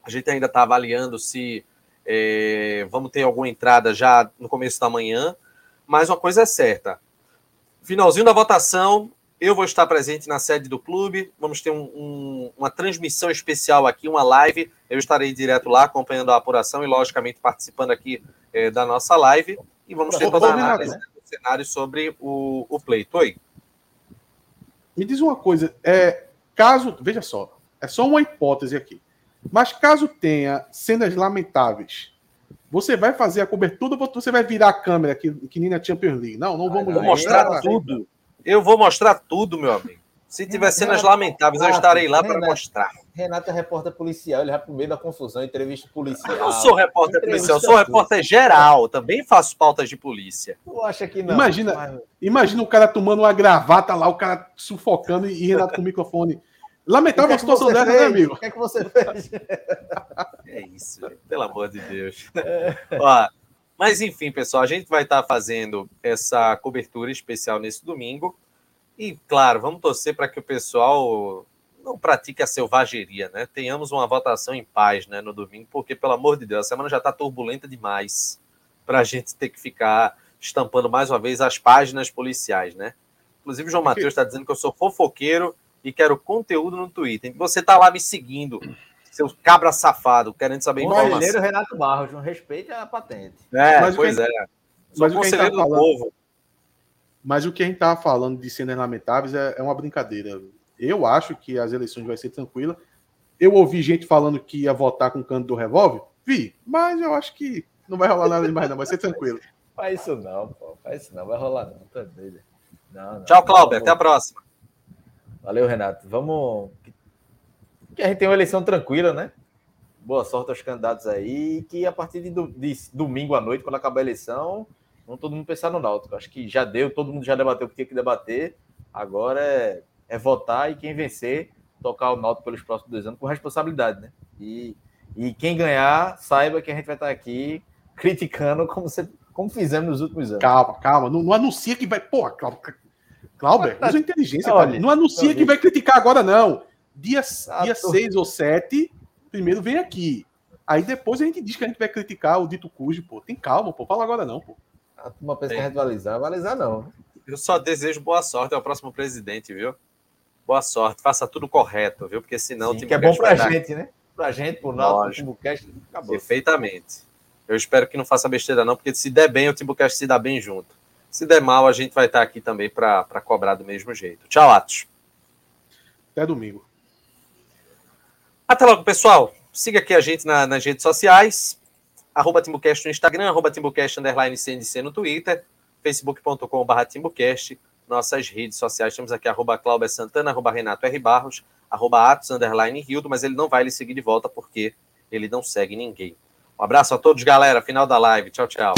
a gente ainda está avaliando se é, vamos ter alguma entrada já no começo da manhã, mas uma coisa é certa: finalzinho da votação, eu vou estar presente na sede do clube. Vamos ter um, um, uma transmissão especial aqui, uma live. Eu estarei direto lá acompanhando a apuração e, logicamente, participando aqui é, da nossa live. E vamos ter toda a análise né? Cenário sobre o, o pleito. Oi. Me diz uma coisa: é, caso. Veja só, é só uma hipótese aqui. Mas caso tenha cenas lamentáveis, você vai fazer a cobertura ou você vai virar a câmera que, que nem na Champions League? Não, não vamos mostrar tudo. Eu vou mostrar tudo, meu amigo. Se tiver cenas lamentáveis, eu estarei lá para mostrar. Renato é repórter policial, ele vai pro meio da confusão, entrevista policial. Eu não sou repórter policial, eu sou repórter geral, também faço pautas de polícia. Tu acha que não? Imagina, mas... imagina o cara tomando uma gravata lá, o cara sufocando e Renato com o microfone. Lamentável a é situação dessa, né, amigo? O que é que você fez? é isso, pelo amor de Deus. Ó, mas enfim, pessoal, a gente vai estar fazendo essa cobertura especial nesse domingo. E, claro, vamos torcer para que o pessoal não pratique a selvageria, né? Tenhamos uma votação em paz né, no domingo, porque, pelo amor de Deus, a semana já está turbulenta demais para a gente ter que ficar estampando mais uma vez as páginas policiais, né? Inclusive, o João Matheus está dizendo que eu sou fofoqueiro e quero conteúdo no Twitter. Você tá lá me seguindo, seu cabra safado, querendo saber informação. Renato Barros, não respeite a patente. É, mas pois é. Sou mas conselheiro tá do povo. Mas o que a gente tava falando de cenas lamentáveis é, é uma brincadeira. Eu acho que as eleições vai ser tranquila. Eu ouvi gente falando que ia votar com o canto do revólver. Vi, mas eu acho que não vai rolar nada demais, não. Vai ser tranquilo. Faz isso não, pô. Faz isso não. Vai rolar não. Tá doido. Não, não, Tchau, Cláudio. Até a próxima. Valeu, Renato. Vamos. Que a gente tem uma eleição tranquila, né? Boa sorte aos candidatos aí. Que a partir de, de domingo à noite, quando acabar a eleição, vamos todo mundo pensar no Náutico. Acho que já deu, todo mundo já debateu o que tinha que debater. Agora é, é votar e quem vencer, tocar o Náutico pelos próximos dois anos com responsabilidade, né? E, e quem ganhar, saiba que a gente vai estar aqui criticando como, você, como fizemos nos últimos anos. Calma, calma. Não, não anuncia que vai. Porra, calma. Clauber, usa inteligência, Olha, cara. Não anuncia que vai criticar agora, não. Dia, ah, dia 6 ou 7, primeiro vem aqui. Aí depois a gente diz que a gente vai criticar o dito cujo, pô. Tem calma, pô. Fala agora não, pô. A turma pensa que rivalizar, rivalizar não. Eu só desejo boa sorte ao próximo presidente, viu? Boa sorte, faça tudo correto, viu? Porque senão Sim, que é bom pra gente, dar... né? Pra gente, por nós, o Timbucast, acabou. Perfeitamente. Eu espero que não faça besteira, não, porque se der bem, o Timbucast se dá bem junto. Se der mal, a gente vai estar aqui também para cobrar do mesmo jeito. Tchau, Atos. Até domingo. Até logo, pessoal. Siga aqui a gente na, nas redes sociais. Arroba Timbucast no Instagram, arroba Timbucast underline CNC no Twitter, facebook.com.br Timbucast. Nossas redes sociais, temos aqui arroba Cláudia Santana, arroba Renato R. Barros, arroba Atos, underline Rildo, mas ele não vai lhe seguir de volta porque ele não segue ninguém. Um abraço a todos, galera. Final da live. Tchau, tchau.